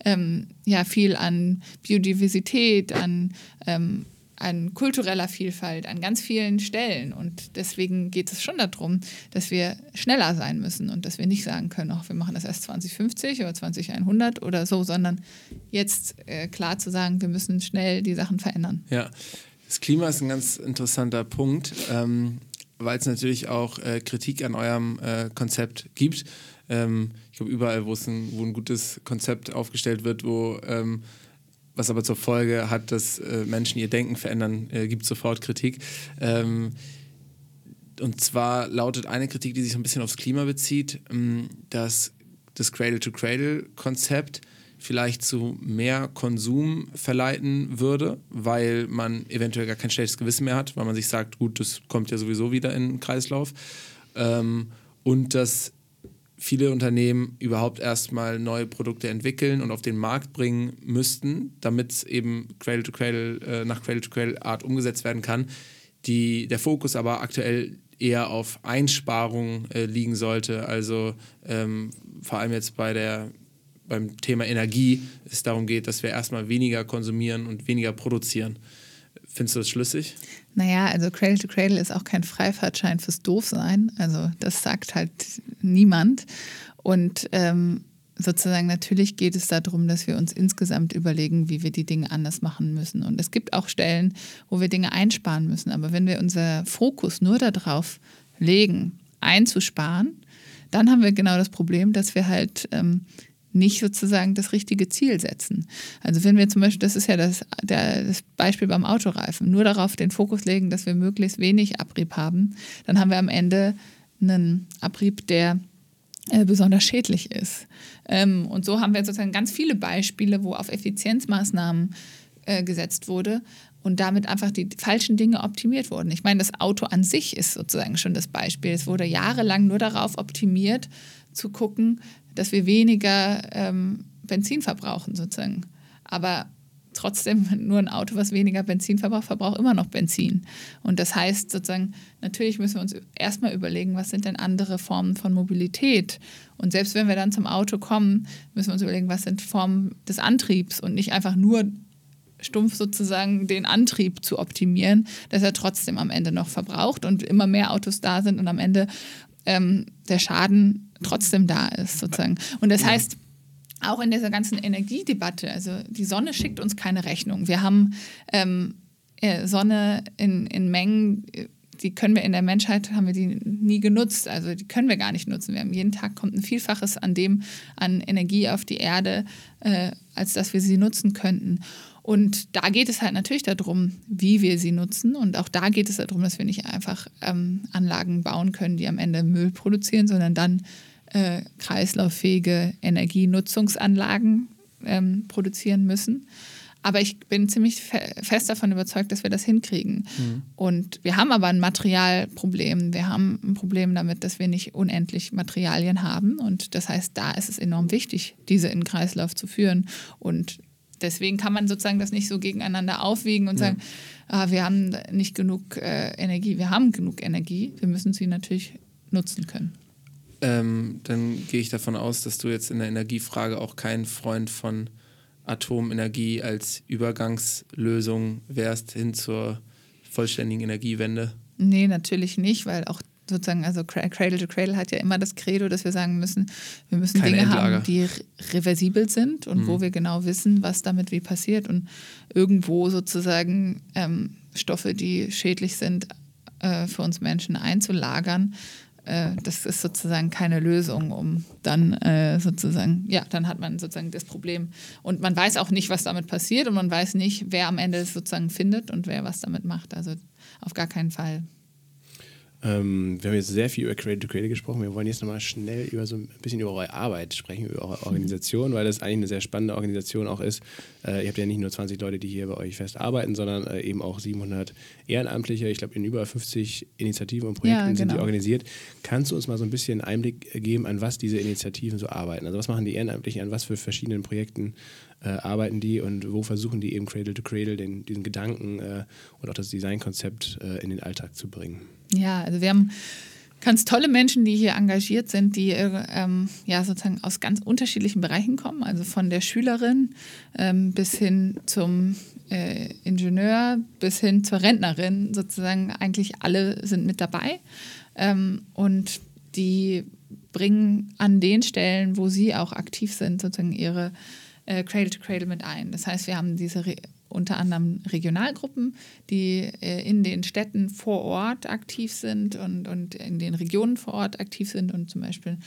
ähm, ja viel an Biodiversität, an ähm, an kultureller Vielfalt an ganz vielen Stellen. Und deswegen geht es schon darum, dass wir schneller sein müssen und dass wir nicht sagen können, ach, wir machen das erst 2050 oder 2100 oder so, sondern jetzt äh, klar zu sagen, wir müssen schnell die Sachen verändern. Ja, das Klima ist ein ganz interessanter Punkt, ähm, weil es natürlich auch äh, Kritik an eurem äh, Konzept gibt. Ähm, ich glaube, überall, wo, ein, wo ein gutes Konzept aufgestellt wird, wo ähm, was aber zur Folge hat, dass äh, Menschen ihr Denken verändern, äh, gibt sofort Kritik. Ähm, und zwar lautet eine Kritik, die sich so ein bisschen aufs Klima bezieht, ähm, dass das Cradle-to-Cradle-Konzept vielleicht zu mehr Konsum verleiten würde, weil man eventuell gar kein schlechtes Gewissen mehr hat, weil man sich sagt, gut, das kommt ja sowieso wieder in den Kreislauf. Ähm, und dass viele Unternehmen überhaupt erstmal neue Produkte entwickeln und auf den Markt bringen müssten, damit es eben Cradle to Cradle, äh, nach Cradle to Cradle Art umgesetzt werden kann. Die, der Fokus aber aktuell eher auf Einsparungen äh, liegen sollte. Also ähm, vor allem jetzt bei der, beim Thema Energie es darum geht, dass wir erstmal weniger konsumieren und weniger produzieren. Findest du das schlüssig? Naja, also Cradle to Cradle ist auch kein Freifahrtschein fürs Doofsein. Also das sagt halt niemand. Und ähm, sozusagen natürlich geht es darum, dass wir uns insgesamt überlegen, wie wir die Dinge anders machen müssen. Und es gibt auch Stellen, wo wir Dinge einsparen müssen. Aber wenn wir unser Fokus nur darauf legen, einzusparen, dann haben wir genau das Problem, dass wir halt ähm, nicht sozusagen das richtige Ziel setzen. Also wenn wir zum Beispiel, das ist ja das, der, das Beispiel beim Autoreifen, nur darauf den Fokus legen, dass wir möglichst wenig Abrieb haben, dann haben wir am Ende einen Abrieb, der äh, besonders schädlich ist. Ähm, und so haben wir sozusagen ganz viele Beispiele, wo auf Effizienzmaßnahmen äh, gesetzt wurde und damit einfach die falschen Dinge optimiert wurden. Ich meine, das Auto an sich ist sozusagen schon das Beispiel. Es wurde jahrelang nur darauf optimiert, zu gucken, dass wir weniger ähm, Benzin verbrauchen sozusagen. aber trotzdem nur ein Auto, was weniger Benzin verbraucht, verbraucht immer noch Benzin. Und das heißt sozusagen, natürlich müssen wir uns erstmal überlegen, was sind denn andere Formen von Mobilität. Und selbst wenn wir dann zum Auto kommen, müssen wir uns überlegen, was sind Formen des Antriebs und nicht einfach nur stumpf sozusagen den Antrieb zu optimieren, dass er trotzdem am Ende noch verbraucht und immer mehr Autos da sind und am Ende ähm, der Schaden trotzdem da ist sozusagen. Und das heißt, auch in dieser ganzen Energiedebatte, also die Sonne schickt uns keine Rechnung. Wir haben ähm, äh, Sonne in, in Mengen, die können wir in der Menschheit, haben wir die nie genutzt. Also die können wir gar nicht nutzen. Wir haben jeden Tag kommt ein Vielfaches an dem, an Energie auf die Erde, äh, als dass wir sie nutzen könnten. Und da geht es halt natürlich darum, wie wir sie nutzen. Und auch da geht es darum, dass wir nicht einfach ähm, Anlagen bauen können, die am Ende Müll produzieren, sondern dann äh, kreislauffähige Energienutzungsanlagen ähm, produzieren müssen. Aber ich bin ziemlich fe fest davon überzeugt, dass wir das hinkriegen. Mhm. Und wir haben aber ein Materialproblem. Wir haben ein Problem damit, dass wir nicht unendlich Materialien haben. Und das heißt, da ist es enorm wichtig, diese in Kreislauf zu führen. Und deswegen kann man sozusagen das nicht so gegeneinander aufwiegen und ja. sagen, ah, wir haben nicht genug äh, Energie. Wir haben genug Energie. Wir müssen sie natürlich nutzen können. Ähm, dann gehe ich davon aus, dass du jetzt in der Energiefrage auch kein Freund von Atomenergie als Übergangslösung wärst hin zur vollständigen Energiewende. Nee, natürlich nicht, weil auch sozusagen, also Cradle to Cradle hat ja immer das Credo, dass wir sagen müssen, wir müssen Keine Dinge Endlager. haben, die reversibel sind und mhm. wo wir genau wissen, was damit wie passiert und irgendwo sozusagen ähm, Stoffe, die schädlich sind, äh, für uns Menschen einzulagern, äh, das ist sozusagen keine Lösung, um dann äh, sozusagen, ja, dann hat man sozusagen das Problem. Und man weiß auch nicht, was damit passiert und man weiß nicht, wer am Ende es sozusagen findet und wer was damit macht. Also auf gar keinen Fall. Ähm, wir haben jetzt sehr viel über Creative to Creative gesprochen. Wir wollen jetzt nochmal schnell über so ein bisschen über eure Arbeit sprechen, über eure Organisation, weil das eigentlich eine sehr spannende Organisation auch ist. Äh, ihr habt ja nicht nur 20 Leute, die hier bei euch fest arbeiten, sondern äh, eben auch 700 Ehrenamtliche. Ich glaube, in über 50 Initiativen und Projekten ja, genau. sind die genau. organisiert. Kannst du uns mal so ein bisschen Einblick geben, an was diese Initiativen so arbeiten? Also was machen die Ehrenamtlichen, an was für verschiedenen Projekten äh, arbeiten die und wo versuchen die eben Cradle to Cradle den, diesen Gedanken äh, und auch das Designkonzept äh, in den Alltag zu bringen? Ja, also wir haben ganz tolle Menschen, die hier engagiert sind, die ähm, ja sozusagen aus ganz unterschiedlichen Bereichen kommen, also von der Schülerin ähm, bis hin zum äh, Ingenieur bis hin zur Rentnerin, sozusagen eigentlich alle sind mit dabei. Ähm, und die bringen an den Stellen, wo sie auch aktiv sind, sozusagen ihre äh, Cradle to Cradle mit ein. Das heißt, wir haben diese Re unter anderem Regionalgruppen, die äh, in den Städten vor Ort aktiv sind und, und in den Regionen vor Ort aktiv sind und zum Beispiel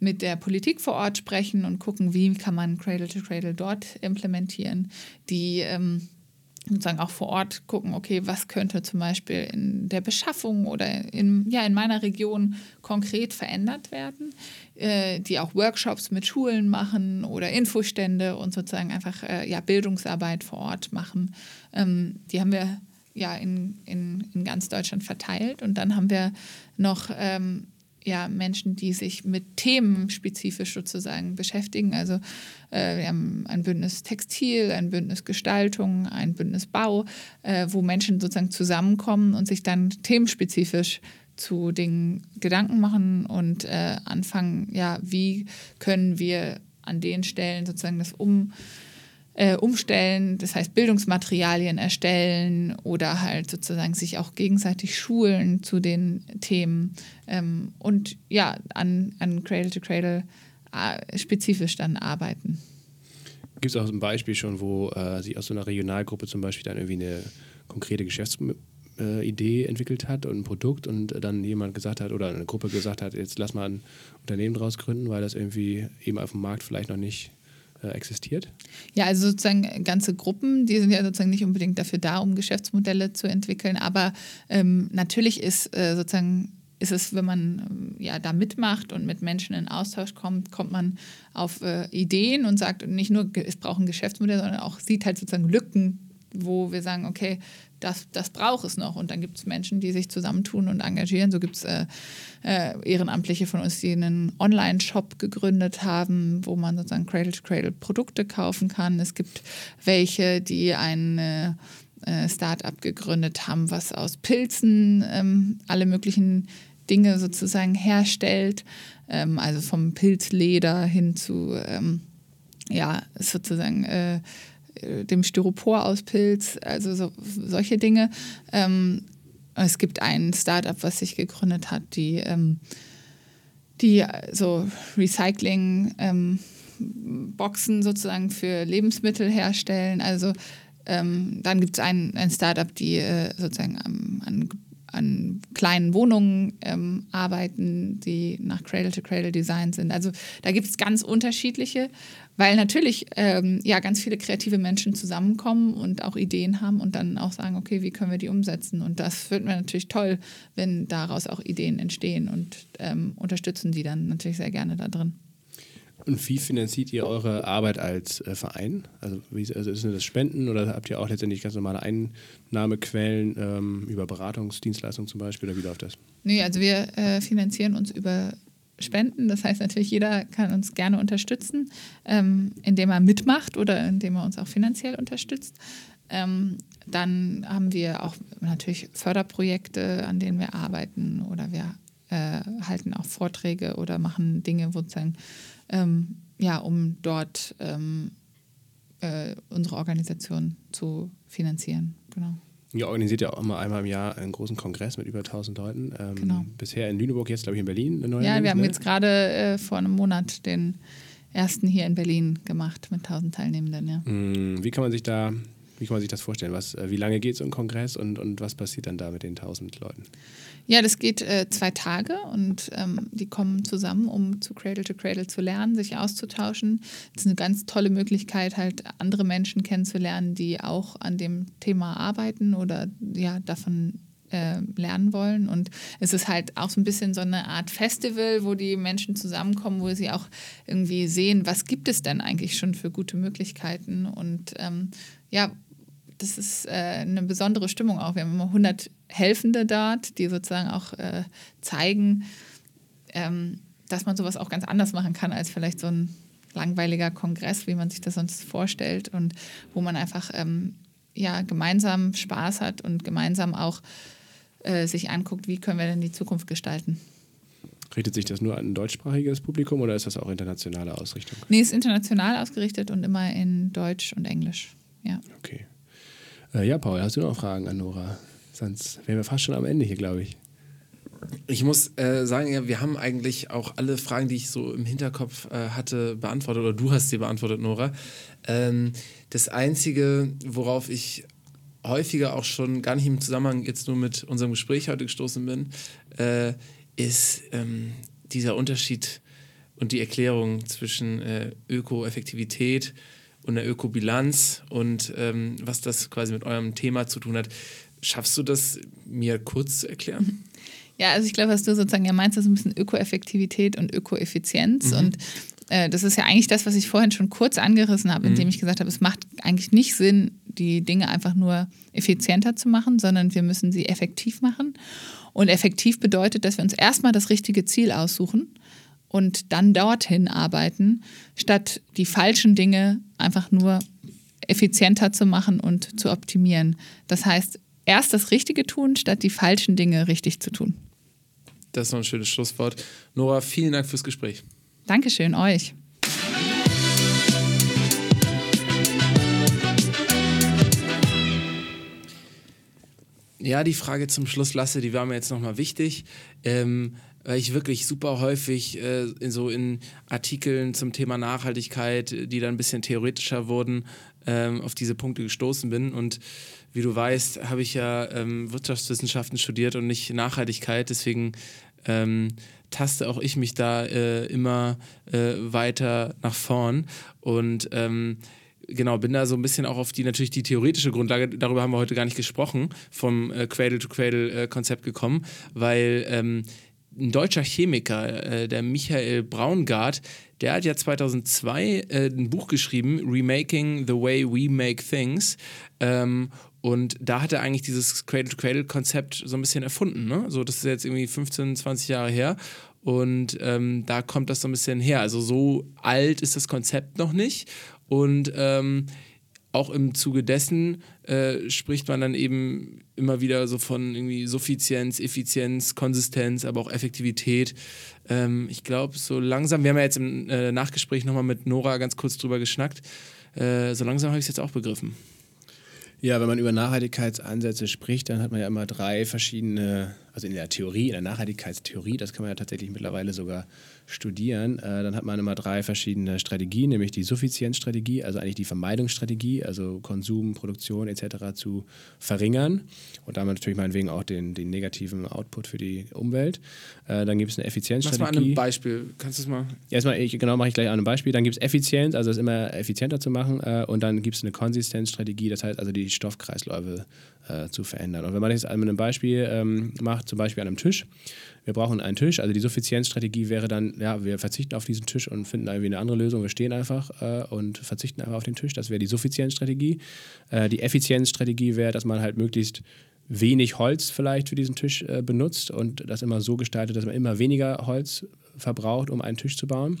mit der Politik vor Ort sprechen und gucken, wie kann man Cradle to Cradle dort implementieren, die ähm, sozusagen auch vor Ort gucken, okay, was könnte zum Beispiel in der Beschaffung oder in, ja, in meiner Region konkret verändert werden, äh, die auch Workshops mit Schulen machen oder Infostände und sozusagen einfach äh, ja, Bildungsarbeit vor Ort machen. Ähm, die haben wir ja in, in, in ganz Deutschland verteilt und dann haben wir noch ähm, ja, Menschen, die sich mit Themen spezifisch sozusagen beschäftigen. Also äh, wir haben ein Bündnis Textil, ein Bündnis Gestaltung, ein Bündnis Bau, äh, wo Menschen sozusagen zusammenkommen und sich dann themenspezifisch zu den Gedanken machen und äh, anfangen, ja, wie können wir an den Stellen sozusagen das um äh, umstellen, das heißt Bildungsmaterialien erstellen oder halt sozusagen sich auch gegenseitig schulen zu den Themen ähm, und ja, an, an Cradle to Cradle äh, spezifisch dann arbeiten. Gibt es auch ein Beispiel schon, wo äh, sich aus so einer Regionalgruppe zum Beispiel dann irgendwie eine konkrete Geschäftsidee äh, entwickelt hat und ein Produkt und dann jemand gesagt hat oder eine Gruppe gesagt hat, jetzt lass mal ein Unternehmen draus gründen, weil das irgendwie eben auf dem Markt vielleicht noch nicht existiert? Ja, also sozusagen ganze Gruppen, die sind ja sozusagen nicht unbedingt dafür da, um Geschäftsmodelle zu entwickeln, aber ähm, natürlich ist äh, sozusagen ist es, wenn man ja da mitmacht und mit Menschen in Austausch kommt, kommt man auf äh, Ideen und sagt nicht nur, es braucht ein Geschäftsmodell, sondern auch sieht halt sozusagen Lücken, wo wir sagen, okay, das, das braucht es noch. Und dann gibt es Menschen, die sich zusammentun und engagieren. So gibt es äh, äh, Ehrenamtliche von uns, die einen Online-Shop gegründet haben, wo man sozusagen Cradle-to-Cradle-Produkte kaufen kann. Es gibt welche, die ein äh, Start-up gegründet haben, was aus Pilzen ähm, alle möglichen Dinge sozusagen herstellt. Ähm, also vom Pilzleder hin zu, ähm, ja, sozusagen äh, dem Styropor aus Pilz, also so, solche Dinge. Ähm, es gibt ein Startup, was sich gegründet hat, die, ähm, die so Recycling ähm, sozusagen für Lebensmittel herstellen. Also ähm, dann gibt es ein, ein Startup, die äh, sozusagen an, an, an, kleinen Wohnungen ähm, arbeiten, die nach Cradle-to-Cradle-Design sind. Also da gibt es ganz unterschiedliche weil natürlich ähm, ja ganz viele kreative Menschen zusammenkommen und auch Ideen haben und dann auch sagen, okay, wie können wir die umsetzen? Und das finden wir natürlich toll, wenn daraus auch Ideen entstehen und ähm, unterstützen die dann natürlich sehr gerne da drin. Und wie finanziert ihr eure Arbeit als äh, Verein? Also, wie, also ist das Spenden oder habt ihr auch letztendlich ganz normale Einnahmequellen ähm, über Beratungsdienstleistungen zum Beispiel oder wie läuft das? Nee, also wir äh, finanzieren uns über spenden. Das heißt natürlich, jeder kann uns gerne unterstützen, ähm, indem er mitmacht oder indem er uns auch finanziell unterstützt. Ähm, dann haben wir auch natürlich Förderprojekte, an denen wir arbeiten oder wir äh, halten auch Vorträge oder machen Dinge, sozusagen, ähm, ja, um dort ähm, äh, unsere Organisation zu finanzieren. Genau. Ihr organisiert ja auch immer einmal im Jahr einen großen Kongress mit über 1000 Leuten. Ähm, genau. Bisher in Lüneburg, jetzt glaube ich in Berlin. Eine neue ja, wir haben ne? jetzt gerade äh, vor einem Monat den ersten hier in Berlin gemacht mit 1000 Teilnehmenden. Ja. Mm, wie kann man sich da, wie kann man sich das vorstellen? Was, äh, wie lange geht so ein Kongress und, und was passiert dann da mit den 1000 Leuten? Ja, das geht äh, zwei Tage und ähm, die kommen zusammen, um zu Cradle to Cradle zu lernen, sich auszutauschen. Das ist eine ganz tolle Möglichkeit, halt andere Menschen kennenzulernen, die auch an dem Thema arbeiten oder ja davon äh, lernen wollen. Und es ist halt auch so ein bisschen so eine Art Festival, wo die Menschen zusammenkommen, wo sie auch irgendwie sehen, was gibt es denn eigentlich schon für gute Möglichkeiten und ähm, ja, das ist äh, eine besondere Stimmung auch. Wir haben immer 100 Helfende dort, die sozusagen auch äh, zeigen, ähm, dass man sowas auch ganz anders machen kann als vielleicht so ein langweiliger Kongress, wie man sich das sonst vorstellt und wo man einfach ähm, ja, gemeinsam Spaß hat und gemeinsam auch äh, sich anguckt, wie können wir denn die Zukunft gestalten. Richtet sich das nur an ein deutschsprachiges Publikum oder ist das auch internationale Ausrichtung? Nee, ist international ausgerichtet und immer in Deutsch und Englisch. Ja. Okay. Äh, ja, Paul, hast du noch Fragen an Nora? Sonst wären wir fast schon am Ende hier, glaube ich. Ich muss äh, sagen, ja, wir haben eigentlich auch alle Fragen, die ich so im Hinterkopf äh, hatte, beantwortet oder du hast sie beantwortet, Nora. Ähm, das Einzige, worauf ich häufiger auch schon gar nicht im Zusammenhang jetzt nur mit unserem Gespräch heute gestoßen bin, äh, ist ähm, dieser Unterschied und die Erklärung zwischen äh, Öko-Effektivität und der Ökobilanz und ähm, was das quasi mit eurem Thema zu tun hat. Schaffst du das mir kurz zu erklären? Ja, also ich glaube, was du sozusagen ja meinst, ist ein bisschen Ökoeffektivität und Ökoeffizienz. Mhm. Und äh, das ist ja eigentlich das, was ich vorhin schon kurz angerissen habe, indem mhm. ich gesagt habe, es macht eigentlich nicht Sinn, die Dinge einfach nur effizienter zu machen, sondern wir müssen sie effektiv machen. Und effektiv bedeutet, dass wir uns erstmal das richtige Ziel aussuchen und dann dorthin arbeiten, statt die falschen Dinge einfach nur effizienter zu machen und zu optimieren. Das heißt, erst das Richtige tun, statt die falschen Dinge richtig zu tun. Das ist noch ein schönes Schlusswort. Nora, vielen Dank fürs Gespräch. Dankeschön, euch. Ja, die Frage zum Schluss, Lasse, die war mir jetzt nochmal wichtig. Ähm, weil ich wirklich super häufig äh, in so in Artikeln zum Thema Nachhaltigkeit, die dann ein bisschen theoretischer wurden, ähm, auf diese Punkte gestoßen bin. Und wie du weißt, habe ich ja ähm, Wirtschaftswissenschaften studiert und nicht Nachhaltigkeit. Deswegen ähm, taste auch ich mich da äh, immer äh, weiter nach vorn. Und ähm, genau, bin da so ein bisschen auch auf die natürlich die theoretische Grundlage, darüber haben wir heute gar nicht gesprochen, vom äh, Cradle-to-Cradle-Konzept äh, gekommen, weil ähm, ein deutscher Chemiker, äh, der Michael Braungart, der hat ja 2002 äh, ein Buch geschrieben, Remaking the Way We Make Things. Ähm, und da hat er eigentlich dieses Cradle-to-Cradle-Konzept so ein bisschen erfunden. Ne? So, das ist jetzt irgendwie 15, 20 Jahre her. Und ähm, da kommt das so ein bisschen her. Also so alt ist das Konzept noch nicht. Und ähm, auch im Zuge dessen äh, spricht man dann eben immer wieder so von irgendwie Suffizienz, Effizienz, Konsistenz, aber auch Effektivität. Ähm, ich glaube, so langsam, wir haben ja jetzt im äh, Nachgespräch nochmal mit Nora ganz kurz drüber geschnackt, äh, so langsam habe ich es jetzt auch begriffen. Ja, wenn man über Nachhaltigkeitsansätze spricht, dann hat man ja immer drei verschiedene, also in der Theorie, in der Nachhaltigkeitstheorie, das kann man ja tatsächlich mittlerweile sogar studieren, äh, dann hat man immer drei verschiedene Strategien, nämlich die Suffizienzstrategie, also eigentlich die Vermeidungsstrategie, also Konsum, Produktion etc. zu verringern und damit natürlich meinetwegen auch den, den negativen Output für die Umwelt. Äh, dann gibt es eine Effizienzstrategie. Mach mal an einem Beispiel, kannst du es mal? Erstmal, ich, genau, mache ich gleich an einem Beispiel. Dann gibt es Effizienz, also es immer effizienter zu machen äh, und dann gibt es eine Konsistenzstrategie, das heißt also die Stoffkreisläufe äh, zu verändern. Und wenn man das mit einem Beispiel ähm, macht, zum Beispiel an einem Tisch, wir brauchen einen Tisch, also die Suffizienzstrategie wäre dann, ja, wir verzichten auf diesen Tisch und finden irgendwie eine andere Lösung, wir stehen einfach äh, und verzichten einfach auf den Tisch, das wäre die Suffizienzstrategie. Äh, die Effizienzstrategie wäre, dass man halt möglichst wenig Holz vielleicht für diesen Tisch äh, benutzt und das immer so gestaltet, dass man immer weniger Holz verbraucht, um einen Tisch zu bauen.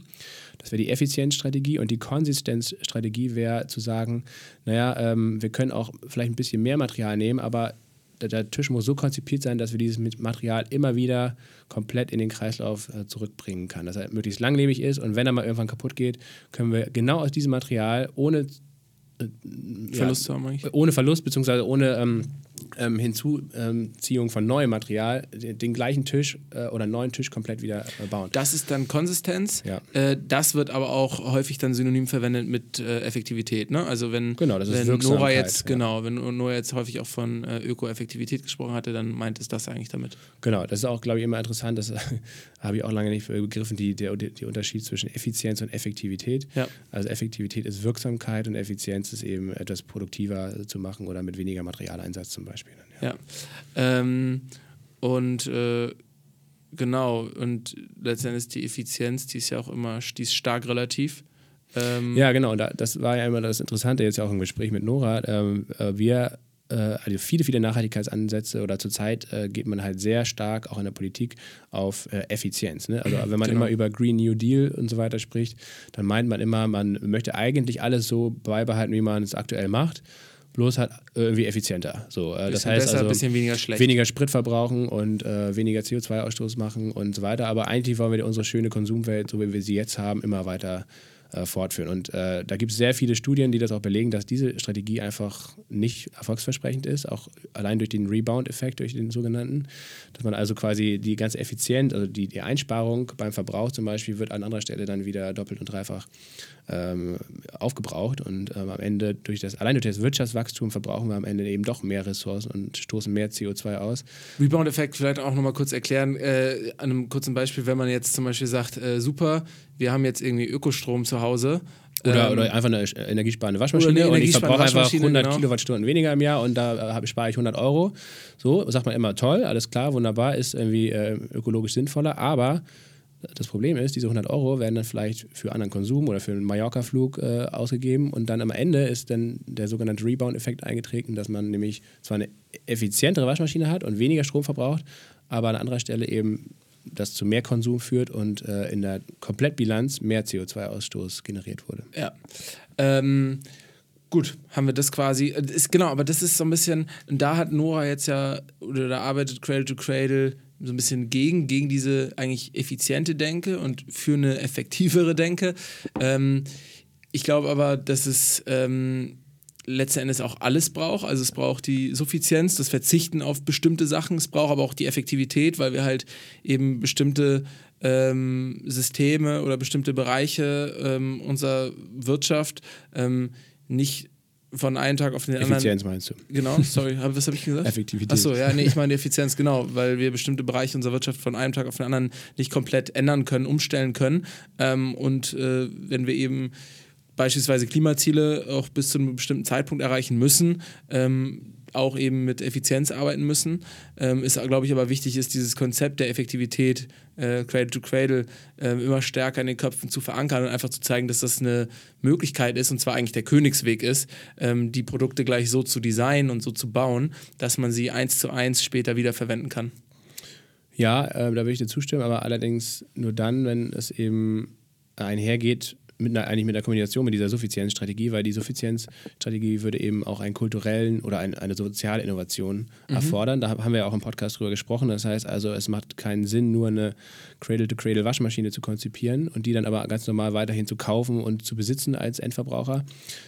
Das wäre die Effizienzstrategie und die Konsistenzstrategie wäre zu sagen, naja, ähm, wir können auch vielleicht ein bisschen mehr Material nehmen, aber der, der, Tisch muss so konzipiert sein, dass wir dieses Material immer wieder komplett in den Kreislauf äh, zurückbringen kann. Dass er möglichst langlebig ist und wenn er mal irgendwann kaputt geht, können wir genau aus diesem Material ohne äh, Verlust ja, haben Ohne Verlust, beziehungsweise ohne ähm, ähm, Hinzuziehung von neuem Material den, gleichen Tisch äh, oder einen neuen Tisch komplett wieder äh, bauen. Das ist dann Konsistenz. Ja. Äh, das wird aber auch häufig dann synonym verwendet mit äh, Effektivität. Ne? Also wenn, genau, wenn Nora jetzt ja. genau, wenn Nora jetzt häufig auch von äh, Öko-Effektivität gesprochen hatte, dann meint es das eigentlich damit. Genau, das ist auch, glaube ich, immer interessant. Das habe ich auch lange nicht begriffen, die, der, der Unterschied zwischen Effizienz und Effektivität. Ja. Also Effektivität ist Wirksamkeit und Effizienz ist eben etwas produktiver zu machen oder mit weniger Materialeinsatz zum Beispiel. Ja. ja. Ähm, und äh, genau, und letztendlich die Effizienz, die ist ja auch immer, die ist stark relativ. Ähm, ja, genau, das war ja immer das Interessante jetzt auch im Gespräch mit Nora. Ähm, äh, wir äh, also viele, viele Nachhaltigkeitsansätze oder zurzeit äh, geht man halt sehr stark auch in der Politik auf äh, Effizienz. Ne? Also wenn man genau. immer über Green New Deal und so weiter spricht, dann meint man immer, man möchte eigentlich alles so beibehalten, wie man es aktuell macht bloß halt irgendwie effizienter. So, äh, das heißt besser, also bisschen weniger schlecht. Weniger Sprit verbrauchen und äh, weniger CO2-Ausstoß machen und so weiter. Aber eigentlich wollen wir unsere schöne Konsumwelt, so wie wir sie jetzt haben, immer weiter äh, fortführen. Und äh, da gibt es sehr viele Studien, die das auch belegen, dass diese Strategie einfach nicht erfolgsversprechend ist, auch allein durch den Rebound-Effekt, durch den sogenannten, dass man also quasi die ganz effizient, also die, die Einsparung beim Verbrauch zum Beispiel wird an anderer Stelle dann wieder doppelt und dreifach ähm, aufgebraucht und ähm, am Ende durch das, allein durch das Wirtschaftswachstum verbrauchen wir am Ende eben doch mehr Ressourcen und stoßen mehr CO2 aus. Rebound-Effekt vielleicht auch nochmal kurz erklären, äh, an einem kurzen Beispiel, wenn man jetzt zum Beispiel sagt, äh, super, wir haben jetzt irgendwie Ökostrom zu Hause, oder, ähm, oder, einfach eine energiesparende Waschmaschine eine und ich verbrauche einfach 100 genau. Kilowattstunden weniger im Jahr und da äh, spare ich 100 Euro. So sagt man immer toll, alles klar, wunderbar, ist irgendwie äh, ökologisch sinnvoller, aber das Problem ist, diese 100 Euro werden dann vielleicht für anderen Konsum oder für einen Mallorca-Flug äh, ausgegeben und dann am Ende ist dann der sogenannte Rebound-Effekt eingetreten, dass man nämlich zwar eine effizientere Waschmaschine hat und weniger Strom verbraucht, aber an anderer Stelle eben das zu mehr Konsum führt und äh, in der Komplettbilanz mehr CO2-Ausstoß generiert wurde. Ja. Ähm, gut, haben wir das quasi. Ist, genau, aber das ist so ein bisschen, da hat Nora jetzt ja, oder da arbeitet Cradle to Cradle so ein bisschen gegen, gegen diese eigentlich effiziente Denke und für eine effektivere Denke. Ähm, ich glaube aber, dass es ähm, letzten Endes auch alles braucht. Also es braucht die Suffizienz, das Verzichten auf bestimmte Sachen, es braucht aber auch die Effektivität, weil wir halt eben bestimmte ähm, Systeme oder bestimmte Bereiche ähm, unserer Wirtschaft ähm, nicht von einem Tag auf den anderen. Effizienz meinst du? Genau, sorry, was habe ich gesagt? Effektivität. Achso, ja, nee, ich meine Effizienz, genau, weil wir bestimmte Bereiche unserer Wirtschaft von einem Tag auf den anderen nicht komplett ändern können, umstellen können. Ähm, und äh, wenn wir eben beispielsweise Klimaziele auch bis zu einem bestimmten Zeitpunkt erreichen müssen, ähm, auch eben mit Effizienz arbeiten müssen. Ähm, ist, glaube ich, aber wichtig ist, dieses Konzept der Effektivität, äh, Cradle to Cradle, äh, immer stärker in den Köpfen zu verankern und einfach zu zeigen, dass das eine Möglichkeit ist und zwar eigentlich der Königsweg ist, ähm, die Produkte gleich so zu designen und so zu bauen, dass man sie eins zu eins später wieder verwenden kann. Ja, äh, da würde ich dir zustimmen, aber allerdings nur dann, wenn es eben einhergeht mit einer, eigentlich mit der Kombination mit dieser Suffizienzstrategie, weil die Suffizienzstrategie würde eben auch einen kulturellen oder ein, eine soziale Innovation mhm. erfordern. Da haben wir ja auch im Podcast drüber gesprochen. Das heißt also, es macht keinen Sinn, nur eine Cradle-to-Cradle-Waschmaschine zu konzipieren und die dann aber ganz normal weiterhin zu kaufen und zu besitzen als Endverbraucher,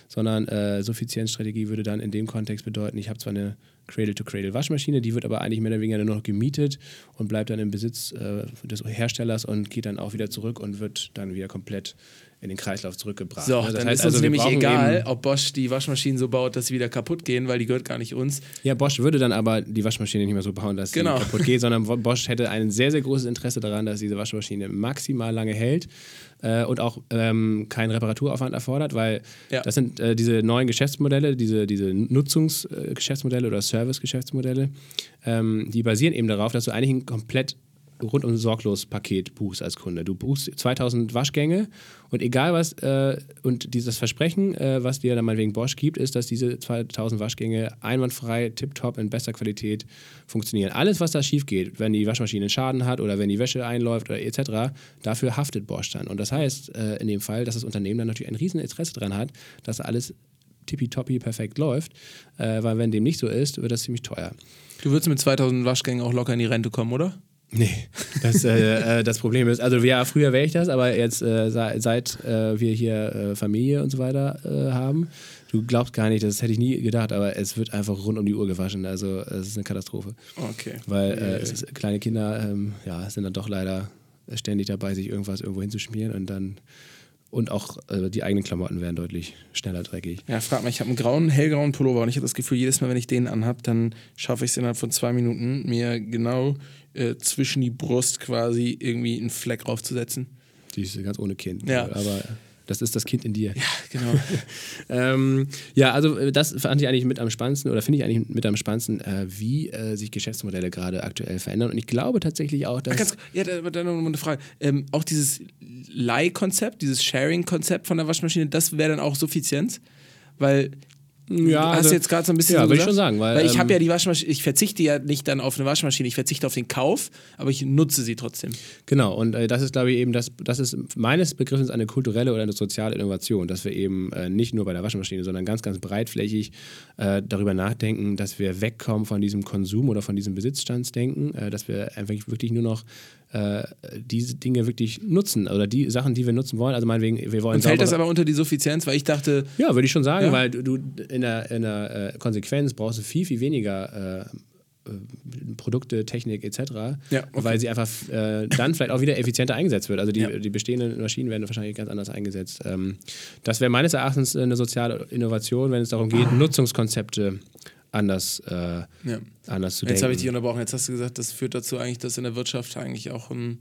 sondern äh, Suffizienzstrategie würde dann in dem Kontext bedeuten, ich habe zwar eine Cradle-to-Cradle-Waschmaschine, die wird aber eigentlich mehr oder weniger nur noch gemietet und bleibt dann im Besitz äh, des Herstellers und geht dann auch wieder zurück und wird dann wieder komplett in den Kreislauf zurückgebracht. So, ne? dann heißt ist also, uns nämlich egal, ob Bosch die Waschmaschinen so baut, dass sie wieder kaputt gehen, weil die gehört gar nicht uns. Ja, Bosch würde dann aber die Waschmaschine nicht mehr so bauen, dass genau. sie kaputt geht, sondern Bosch hätte ein sehr, sehr großes Interesse daran, dass diese Waschmaschine maximal lange hält äh, und auch ähm, keinen Reparaturaufwand erfordert, weil ja. das sind äh, diese neuen Geschäftsmodelle, diese, diese Nutzungsgeschäftsmodelle oder Service-Geschäftsmodelle, ähm, die basieren eben darauf, dass du eigentlich ein komplett rundum sorglos Paket buchst als Kunde. Du buchst 2000 Waschgänge und egal was, äh, und dieses Versprechen, äh, was dir dann mal wegen Bosch gibt, ist, dass diese 2000 Waschgänge einwandfrei, tiptop in bester Qualität funktionieren. Alles, was da schief geht, wenn die Waschmaschine Schaden hat oder wenn die Wäsche einläuft oder etc., dafür haftet Bosch dann. Und das heißt äh, in dem Fall, dass das Unternehmen dann natürlich ein riesen Interesse daran hat, dass alles tippitoppi perfekt läuft, äh, weil wenn dem nicht so ist, wird das ziemlich teuer. Du würdest mit 2000 Waschgängen auch locker in die Rente kommen, oder? Nee, das, äh, äh, das Problem ist, also ja, früher wäre ich das, aber jetzt äh, seit äh, wir hier äh, Familie und so weiter äh, haben, du glaubst gar nicht, das hätte ich nie gedacht, aber es wird einfach rund um die Uhr gewaschen, also es ist eine Katastrophe. Okay. Weil ist, kleine Kinder ähm, ja, sind dann doch leider ständig dabei, sich irgendwas irgendwo hinzuschmieren und dann und auch äh, die eigenen Klamotten werden deutlich schneller dreckig. Ja, frag mal, ich habe einen grauen, hellgrauen Pullover und ich habe das Gefühl, jedes Mal, wenn ich den anhabe, dann schaffe ich es innerhalb von zwei Minuten, mir genau äh, zwischen die Brust quasi irgendwie einen Fleck draufzusetzen. Die ist ganz ohne Kind. Ja. Aber das ist das Kind in dir. Ja, genau. ähm, ja, also äh, das fand ich eigentlich mit am spannendsten oder finde ich eigentlich mit am spannendsten, äh, wie äh, sich Geschäftsmodelle gerade aktuell verändern. Und ich glaube tatsächlich auch, dass. Ach, ganz, ja, da, da noch eine Frage. Ähm, auch dieses Leih-Konzept, dieses Sharing-Konzept von der Waschmaschine, das wäre dann auch Suffizienz? Weil ja, hast also, jetzt gerade so ein bisschen. Ja, so würde ich schon sagen. Weil, weil ich habe ähm, ja die Waschmaschine, ich verzichte ja nicht dann auf eine Waschmaschine, ich verzichte auf den Kauf, aber ich nutze sie trotzdem. Genau, und äh, das ist, glaube ich, eben, das, das ist meines Begriffs eine kulturelle oder eine soziale Innovation, dass wir eben äh, nicht nur bei der Waschmaschine, sondern ganz, ganz breitflächig äh, darüber nachdenken, dass wir wegkommen von diesem Konsum oder von diesem Besitzstandsdenken, äh, dass wir einfach wirklich nur noch äh, diese Dinge wirklich nutzen oder die Sachen, die wir nutzen wollen. Also meinetwegen, wir wollen. Und fällt das aber unter die Suffizienz, weil ich dachte. Ja, würde ich schon sagen, ja? weil du in der, in der äh, Konsequenz brauchst du viel, viel weniger. Äh, äh Produkte, Technik etc., ja, okay. weil sie einfach äh, dann vielleicht auch wieder effizienter eingesetzt wird. Also die, ja. die bestehenden Maschinen werden wahrscheinlich ganz anders eingesetzt. Ähm, das wäre meines Erachtens eine soziale Innovation, wenn es darum geht, Nutzungskonzepte anders, äh, ja. anders zu denken. Jetzt habe ich dich unterbrochen. Jetzt hast du gesagt, das führt dazu eigentlich, dass in der Wirtschaft eigentlich auch ein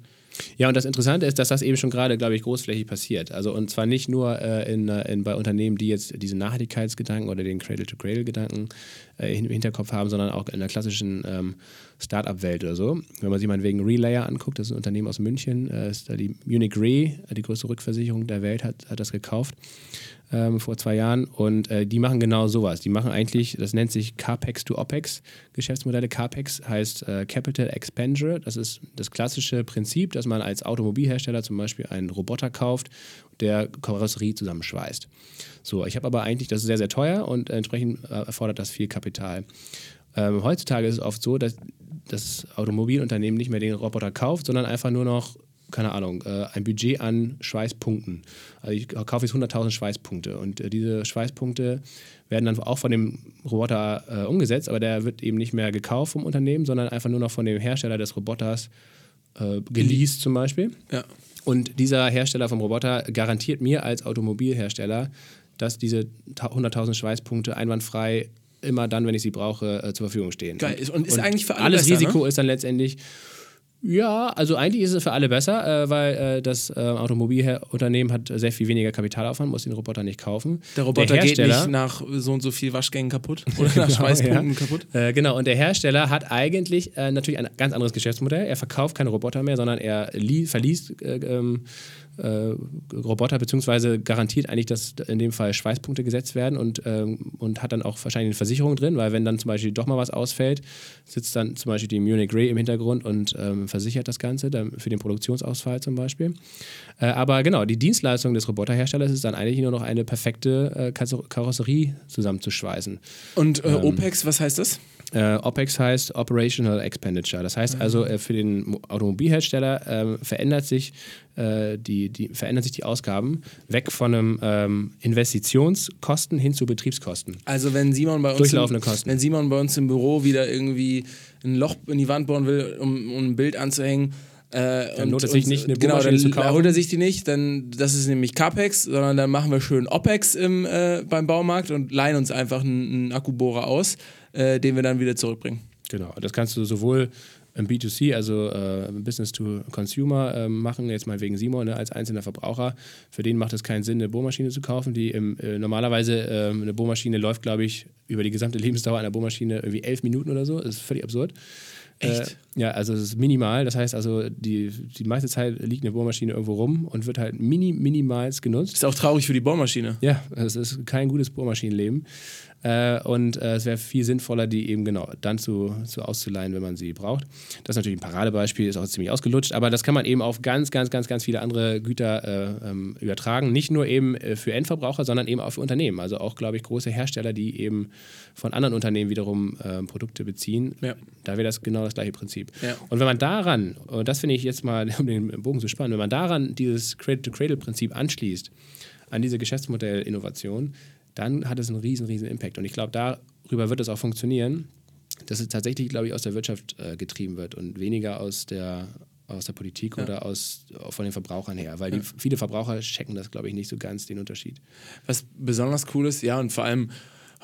ja, und das Interessante ist, dass das eben schon gerade, glaube ich, großflächig passiert. Also und zwar nicht nur äh, in, äh, in, bei Unternehmen, die jetzt diesen Nachhaltigkeitsgedanken oder den Cradle-to-Cradle-Gedanken äh, im Hinterkopf haben, sondern auch in der klassischen ähm, Startup-Welt oder so. Wenn man sich mal wegen Relayer anguckt, das ist ein Unternehmen aus München, äh, ist da die Munich Re, die größte Rückversicherung der Welt, hat, hat das gekauft ähm, vor zwei Jahren und äh, die machen genau sowas. Die machen eigentlich, das nennt sich CAPEX to OPEX Geschäftsmodelle. CAPEX heißt äh, Capital Expenditure. Das ist das klassische Prinzip, dass man als Automobilhersteller zum Beispiel einen Roboter kauft, der Karosserie zusammenschweißt. So, ich habe aber eigentlich, das ist sehr, sehr teuer und entsprechend äh, erfordert das viel Kapital. Ähm, heutzutage ist es oft so, dass das Automobilunternehmen nicht mehr den Roboter kauft, sondern einfach nur noch keine Ahnung, äh, ein Budget an Schweißpunkten. Also ich kaufe jetzt 100.000 Schweißpunkte und äh, diese Schweißpunkte werden dann auch von dem Roboter äh, umgesetzt, aber der wird eben nicht mehr gekauft vom Unternehmen, sondern einfach nur noch von dem Hersteller des Roboters äh, geleast zum Beispiel. Ja. Und dieser Hersteller vom Roboter garantiert mir als Automobilhersteller, dass diese 100.000 Schweißpunkte einwandfrei immer dann, wenn ich sie brauche, äh, zur Verfügung stehen. Geil. Und ist und eigentlich für alle Alles besser, Risiko ne? ist dann letztendlich Ja, also eigentlich ist es für alle besser, äh, weil äh, das äh, Automobilunternehmen hat sehr viel weniger Kapitalaufwand, muss den Roboter nicht kaufen. Der Roboter der geht nicht nach so und so viel Waschgängen kaputt oder nach Schweißpunkten ja. kaputt. Äh, genau, und der Hersteller hat eigentlich äh, natürlich ein ganz anderes Geschäftsmodell. Er verkauft keine Roboter mehr, sondern er verliest äh, Roboter, beziehungsweise garantiert eigentlich, dass in dem Fall Schweißpunkte gesetzt werden und, ähm, und hat dann auch wahrscheinlich eine Versicherung drin, weil wenn dann zum Beispiel doch mal was ausfällt, sitzt dann zum Beispiel die Munich Ray im Hintergrund und ähm, versichert das Ganze dann für den Produktionsausfall zum Beispiel. Äh, aber genau, die Dienstleistung des Roboterherstellers ist dann eigentlich nur noch eine perfekte äh, Karosserie zusammenzuschweißen. Und äh, ähm, OPEX, was heißt das? Äh, OPEX heißt Operational Expenditure. Das heißt also, äh, für den Automobilhersteller äh, verändert sich, äh, die, die, verändern sich die Ausgaben weg von einem ähm, Investitionskosten hin zu Betriebskosten. Also wenn Simon bei uns Durchlaufende Kosten. wenn Simon bei uns im Büro wieder irgendwie ein Loch in die Wand bohren will, um, um ein Bild anzuhängen, äh, dann lohnt es sich nicht, eine genau, dann zu kaufen. holt er sich die nicht, dann das ist nämlich CAPEX, sondern dann machen wir schön OPEX im, äh, beim Baumarkt und leihen uns einfach einen, einen Akkubohrer aus äh, den wir dann wieder zurückbringen. Genau, das kannst du sowohl im B2C, also äh, Business to Consumer, äh, machen, jetzt mal wegen Simon, ne, als einzelner Verbraucher. Für den macht es keinen Sinn, eine Bohrmaschine zu kaufen, die im, äh, normalerweise ähm, eine Bohrmaschine läuft, glaube ich, über die gesamte Lebensdauer einer Bohrmaschine irgendwie elf Minuten oder so. Das ist völlig absurd. Echt? Äh, ja, also es ist minimal. Das heißt also, die, die meiste Zeit liegt eine Bohrmaschine irgendwo rum und wird halt mini, minimals genutzt. Ist auch traurig für die Bohrmaschine. Ja, es ist kein gutes Bohrmaschinenleben. Äh, und äh, es wäre viel sinnvoller, die eben genau dann zu, zu auszuleihen, wenn man sie braucht. Das ist natürlich ein Paradebeispiel, ist auch ziemlich ausgelutscht, aber das kann man eben auf ganz, ganz, ganz, ganz viele andere Güter äh, ähm, übertragen. Nicht nur eben äh, für Endverbraucher, sondern eben auch für Unternehmen. Also auch, glaube ich, große Hersteller, die eben von anderen Unternehmen wiederum äh, Produkte beziehen. Ja. Da wäre das genau das gleiche Prinzip. Ja. Und wenn man daran, und das finde ich jetzt mal, um den Bogen zu spannen, wenn man daran dieses Cradle-to-Cradle-Prinzip anschließt, an diese Geschäftsmodellinnovation, dann hat es einen riesen, riesen Impact. Und ich glaube, darüber wird es auch funktionieren, dass es tatsächlich, glaube ich, aus der Wirtschaft äh, getrieben wird und weniger aus der, aus der Politik ja. oder aus, von den Verbrauchern her. Weil die, viele Verbraucher checken das, glaube ich, nicht so ganz, den Unterschied. Was besonders cool ist, ja, und vor allem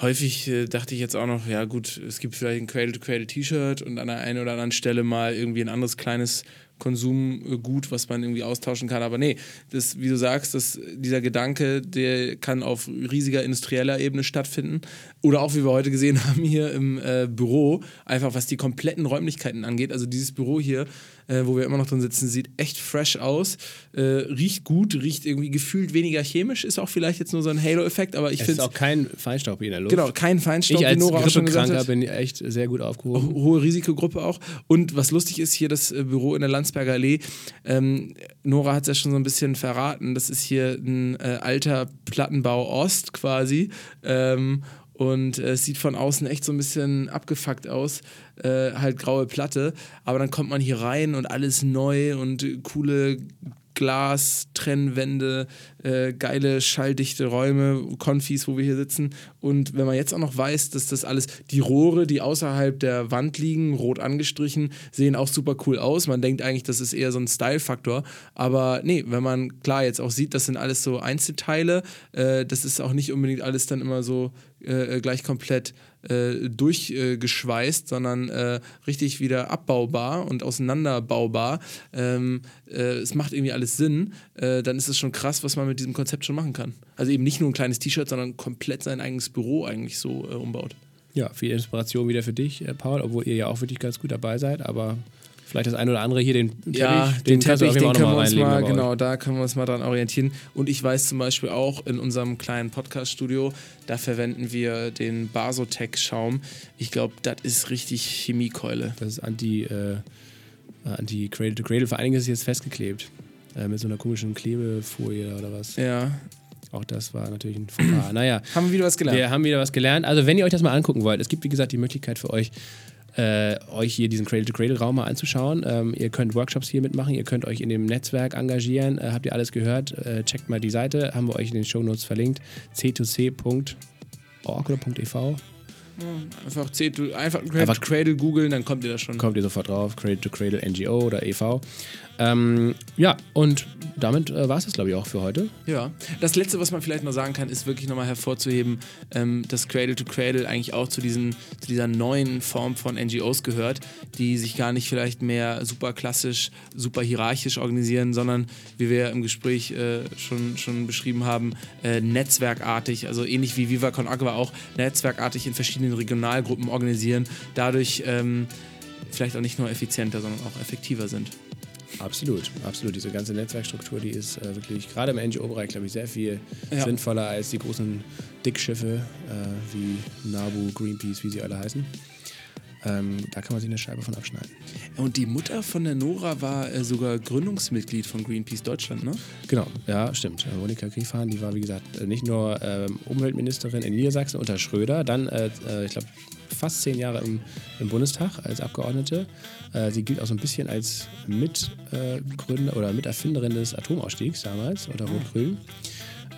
häufig äh, dachte ich jetzt auch noch, ja gut, es gibt vielleicht ein Cradle-to-Cradle-T-Shirt und an der einen oder anderen Stelle mal irgendwie ein anderes kleines Konsumgut, was man irgendwie austauschen kann. Aber nee, das, wie du sagst, das, dieser Gedanke, der kann auf riesiger industrieller Ebene stattfinden. Oder auch, wie wir heute gesehen haben, hier im äh, Büro, einfach was die kompletten Räumlichkeiten angeht. Also dieses Büro hier äh, wo wir immer noch drin sitzen, sieht echt fresh aus, äh, riecht gut, riecht irgendwie gefühlt weniger chemisch, ist auch vielleicht jetzt nur so ein Halo-Effekt, aber ich finde. Es ist auch kein Feinstaub in der Luft. Genau, kein Feinstaub, ich als wie Nora auch schon gesagt hat. bin echt sehr gut aufgehoben. Hohe Risikogruppe auch. Und was lustig ist, hier das äh, Büro in der Landsberger Allee, ähm, Nora hat es ja schon so ein bisschen verraten, das ist hier ein äh, alter Plattenbau Ost quasi. Ähm, und äh, es sieht von außen echt so ein bisschen abgefuckt aus, äh, halt graue Platte, aber dann kommt man hier rein und alles neu und coole Glas, Trennwände, äh, geile schalldichte Räume, Konfis, wo wir hier sitzen. Und wenn man jetzt auch noch weiß, dass das alles, die Rohre, die außerhalb der Wand liegen, rot angestrichen, sehen auch super cool aus. Man denkt eigentlich, das ist eher so ein Style-Faktor. Aber nee, wenn man klar jetzt auch sieht, das sind alles so Einzelteile, äh, das ist auch nicht unbedingt alles dann immer so äh, gleich komplett äh, durchgeschweißt, sondern äh, richtig wieder abbaubar und auseinanderbaubar. Ähm, äh, es macht irgendwie alles Sinn. Äh, dann ist es schon krass, was man mit diesem Konzept schon machen kann. Also eben nicht nur ein kleines T-Shirt, sondern komplett sein eigenes Büro eigentlich so äh, umbaut. Ja, viel Inspiration wieder für dich, äh, Paul, obwohl ihr ja auch wirklich ganz gut dabei seid, aber Vielleicht das eine oder andere hier, den Teppich, ja, den, den Teppich, den können wir uns mal, genau, da können wir uns mal dran orientieren. Und ich weiß zum Beispiel auch in unserem kleinen Podcast-Studio, da verwenden wir den Basotec-Schaum. Ich glaube, das ist richtig Chemiekeule. Das ist anti, äh, anti Cradle to Cradle. Vor allen Dingen ist es jetzt festgeklebt. Äh, mit so einer komischen Klebefolie oder was. Ja. Auch das war natürlich ein Fauxpas. Naja. haben wir wieder was gelernt. Wir haben wieder was gelernt. Also, wenn ihr euch das mal angucken wollt, es gibt, wie gesagt, die Möglichkeit für euch, äh, euch hier diesen Cradle-to-Cradle-Raum mal anzuschauen. Ähm, ihr könnt Workshops hier mitmachen, ihr könnt euch in dem Netzwerk engagieren. Äh, habt ihr alles gehört? Äh, checkt mal die Seite, haben wir euch in den Shownotes verlinkt. c2c.org oder .ev. Einfach, C einfach, Einfach- Cradle googeln, dann kommt ihr da schon. Kommt ihr sofort drauf, Cradle to Cradle NGO oder e.V. Ähm, ja, und damit äh, war es glaube ich, auch für heute. Ja, das Letzte, was man vielleicht noch sagen kann, ist wirklich nochmal hervorzuheben, ähm, dass Cradle to Cradle eigentlich auch zu, diesen, zu dieser neuen Form von NGOs gehört, die sich gar nicht vielleicht mehr super klassisch, super hierarchisch organisieren, sondern, wie wir im Gespräch äh, schon, schon beschrieben haben, äh, netzwerkartig, also ähnlich wie Viva Con Agua auch netzwerkartig in verschiedenen Regionalgruppen organisieren, dadurch ähm, vielleicht auch nicht nur effizienter, sondern auch effektiver sind. Absolut, absolut. Diese ganze Netzwerkstruktur, die ist äh, wirklich gerade im NGO-Bereich, glaube ich, sehr viel Ja. sinnvoller als die großen Dickschiffe äh, wie NABU, Greenpeace, wie sie alle heißen. Ähm, da kann man sich eine Scheibe von abschneiden. Und die Mutter von der Nora war äh, sogar Gründungsmitglied von Greenpeace Deutschland, ne? Genau, ja, stimmt. Äh, Monika Griefahn, die war, wie gesagt, äh, nicht nur ähm, Umweltministerin in Niedersachsen unter Schröder, dann, äh, äh, ich glaube, fast zehn Jahre im, im Bundestag als Abgeordnete. Äh, sie gilt auch so ein bisschen als Mitgründer oder Miterfinderin des Atomausstiegs damals unter Rot-Grün.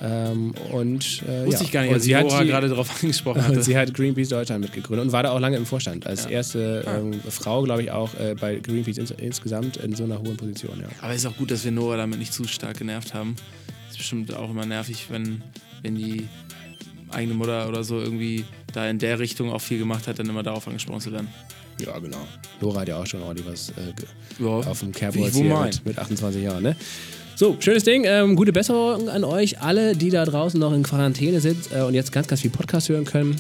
Ähm, und äh, Wusste ja. ich gar nicht, und als sie hat Nora die- gerade darauf angesprochen und hatte. sie hat Greenpeace Deutschland mitgegründet und war da auch lange im Vorstand. Als Ja. erste Ah. ähm, Frau, glaube ich, auch äh, bei Greenpeace ins insgesamt in so einer hohen Position. Ja. Aber ist auch gut, dass wir Nora damit nicht zu stark genervt haben. Ist bestimmt auch immer nervig, wenn, wenn die eigene Mutter oder so irgendwie da in der Richtung auch viel gemacht hat, dann immer darauf angesprochen zu werden. ja, genau. Nora hat ja auch schon ordentlich was äh, Ja, auf dem mein. mit, mit 28 Jahren. Ne? So, schönes Ding. Ähm, gute Besserung an euch alle, die da draußen noch in Quarantäne sind äh, und jetzt ganz, ganz viel Podcast hören können.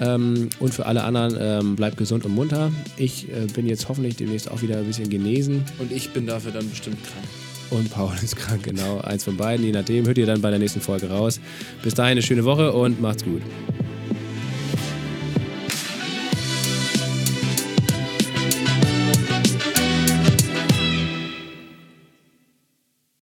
Ähm, und für alle anderen ähm, bleibt gesund und munter. Ich äh, bin jetzt hoffentlich demnächst auch wieder ein bisschen genesen. Und ich bin dafür dann bestimmt krank. Und Paul ist krank, genau. Eins von beiden, je nachdem. Hört ihr dann bei der nächsten Folge raus. Bis dahin eine schöne Woche und macht's gut.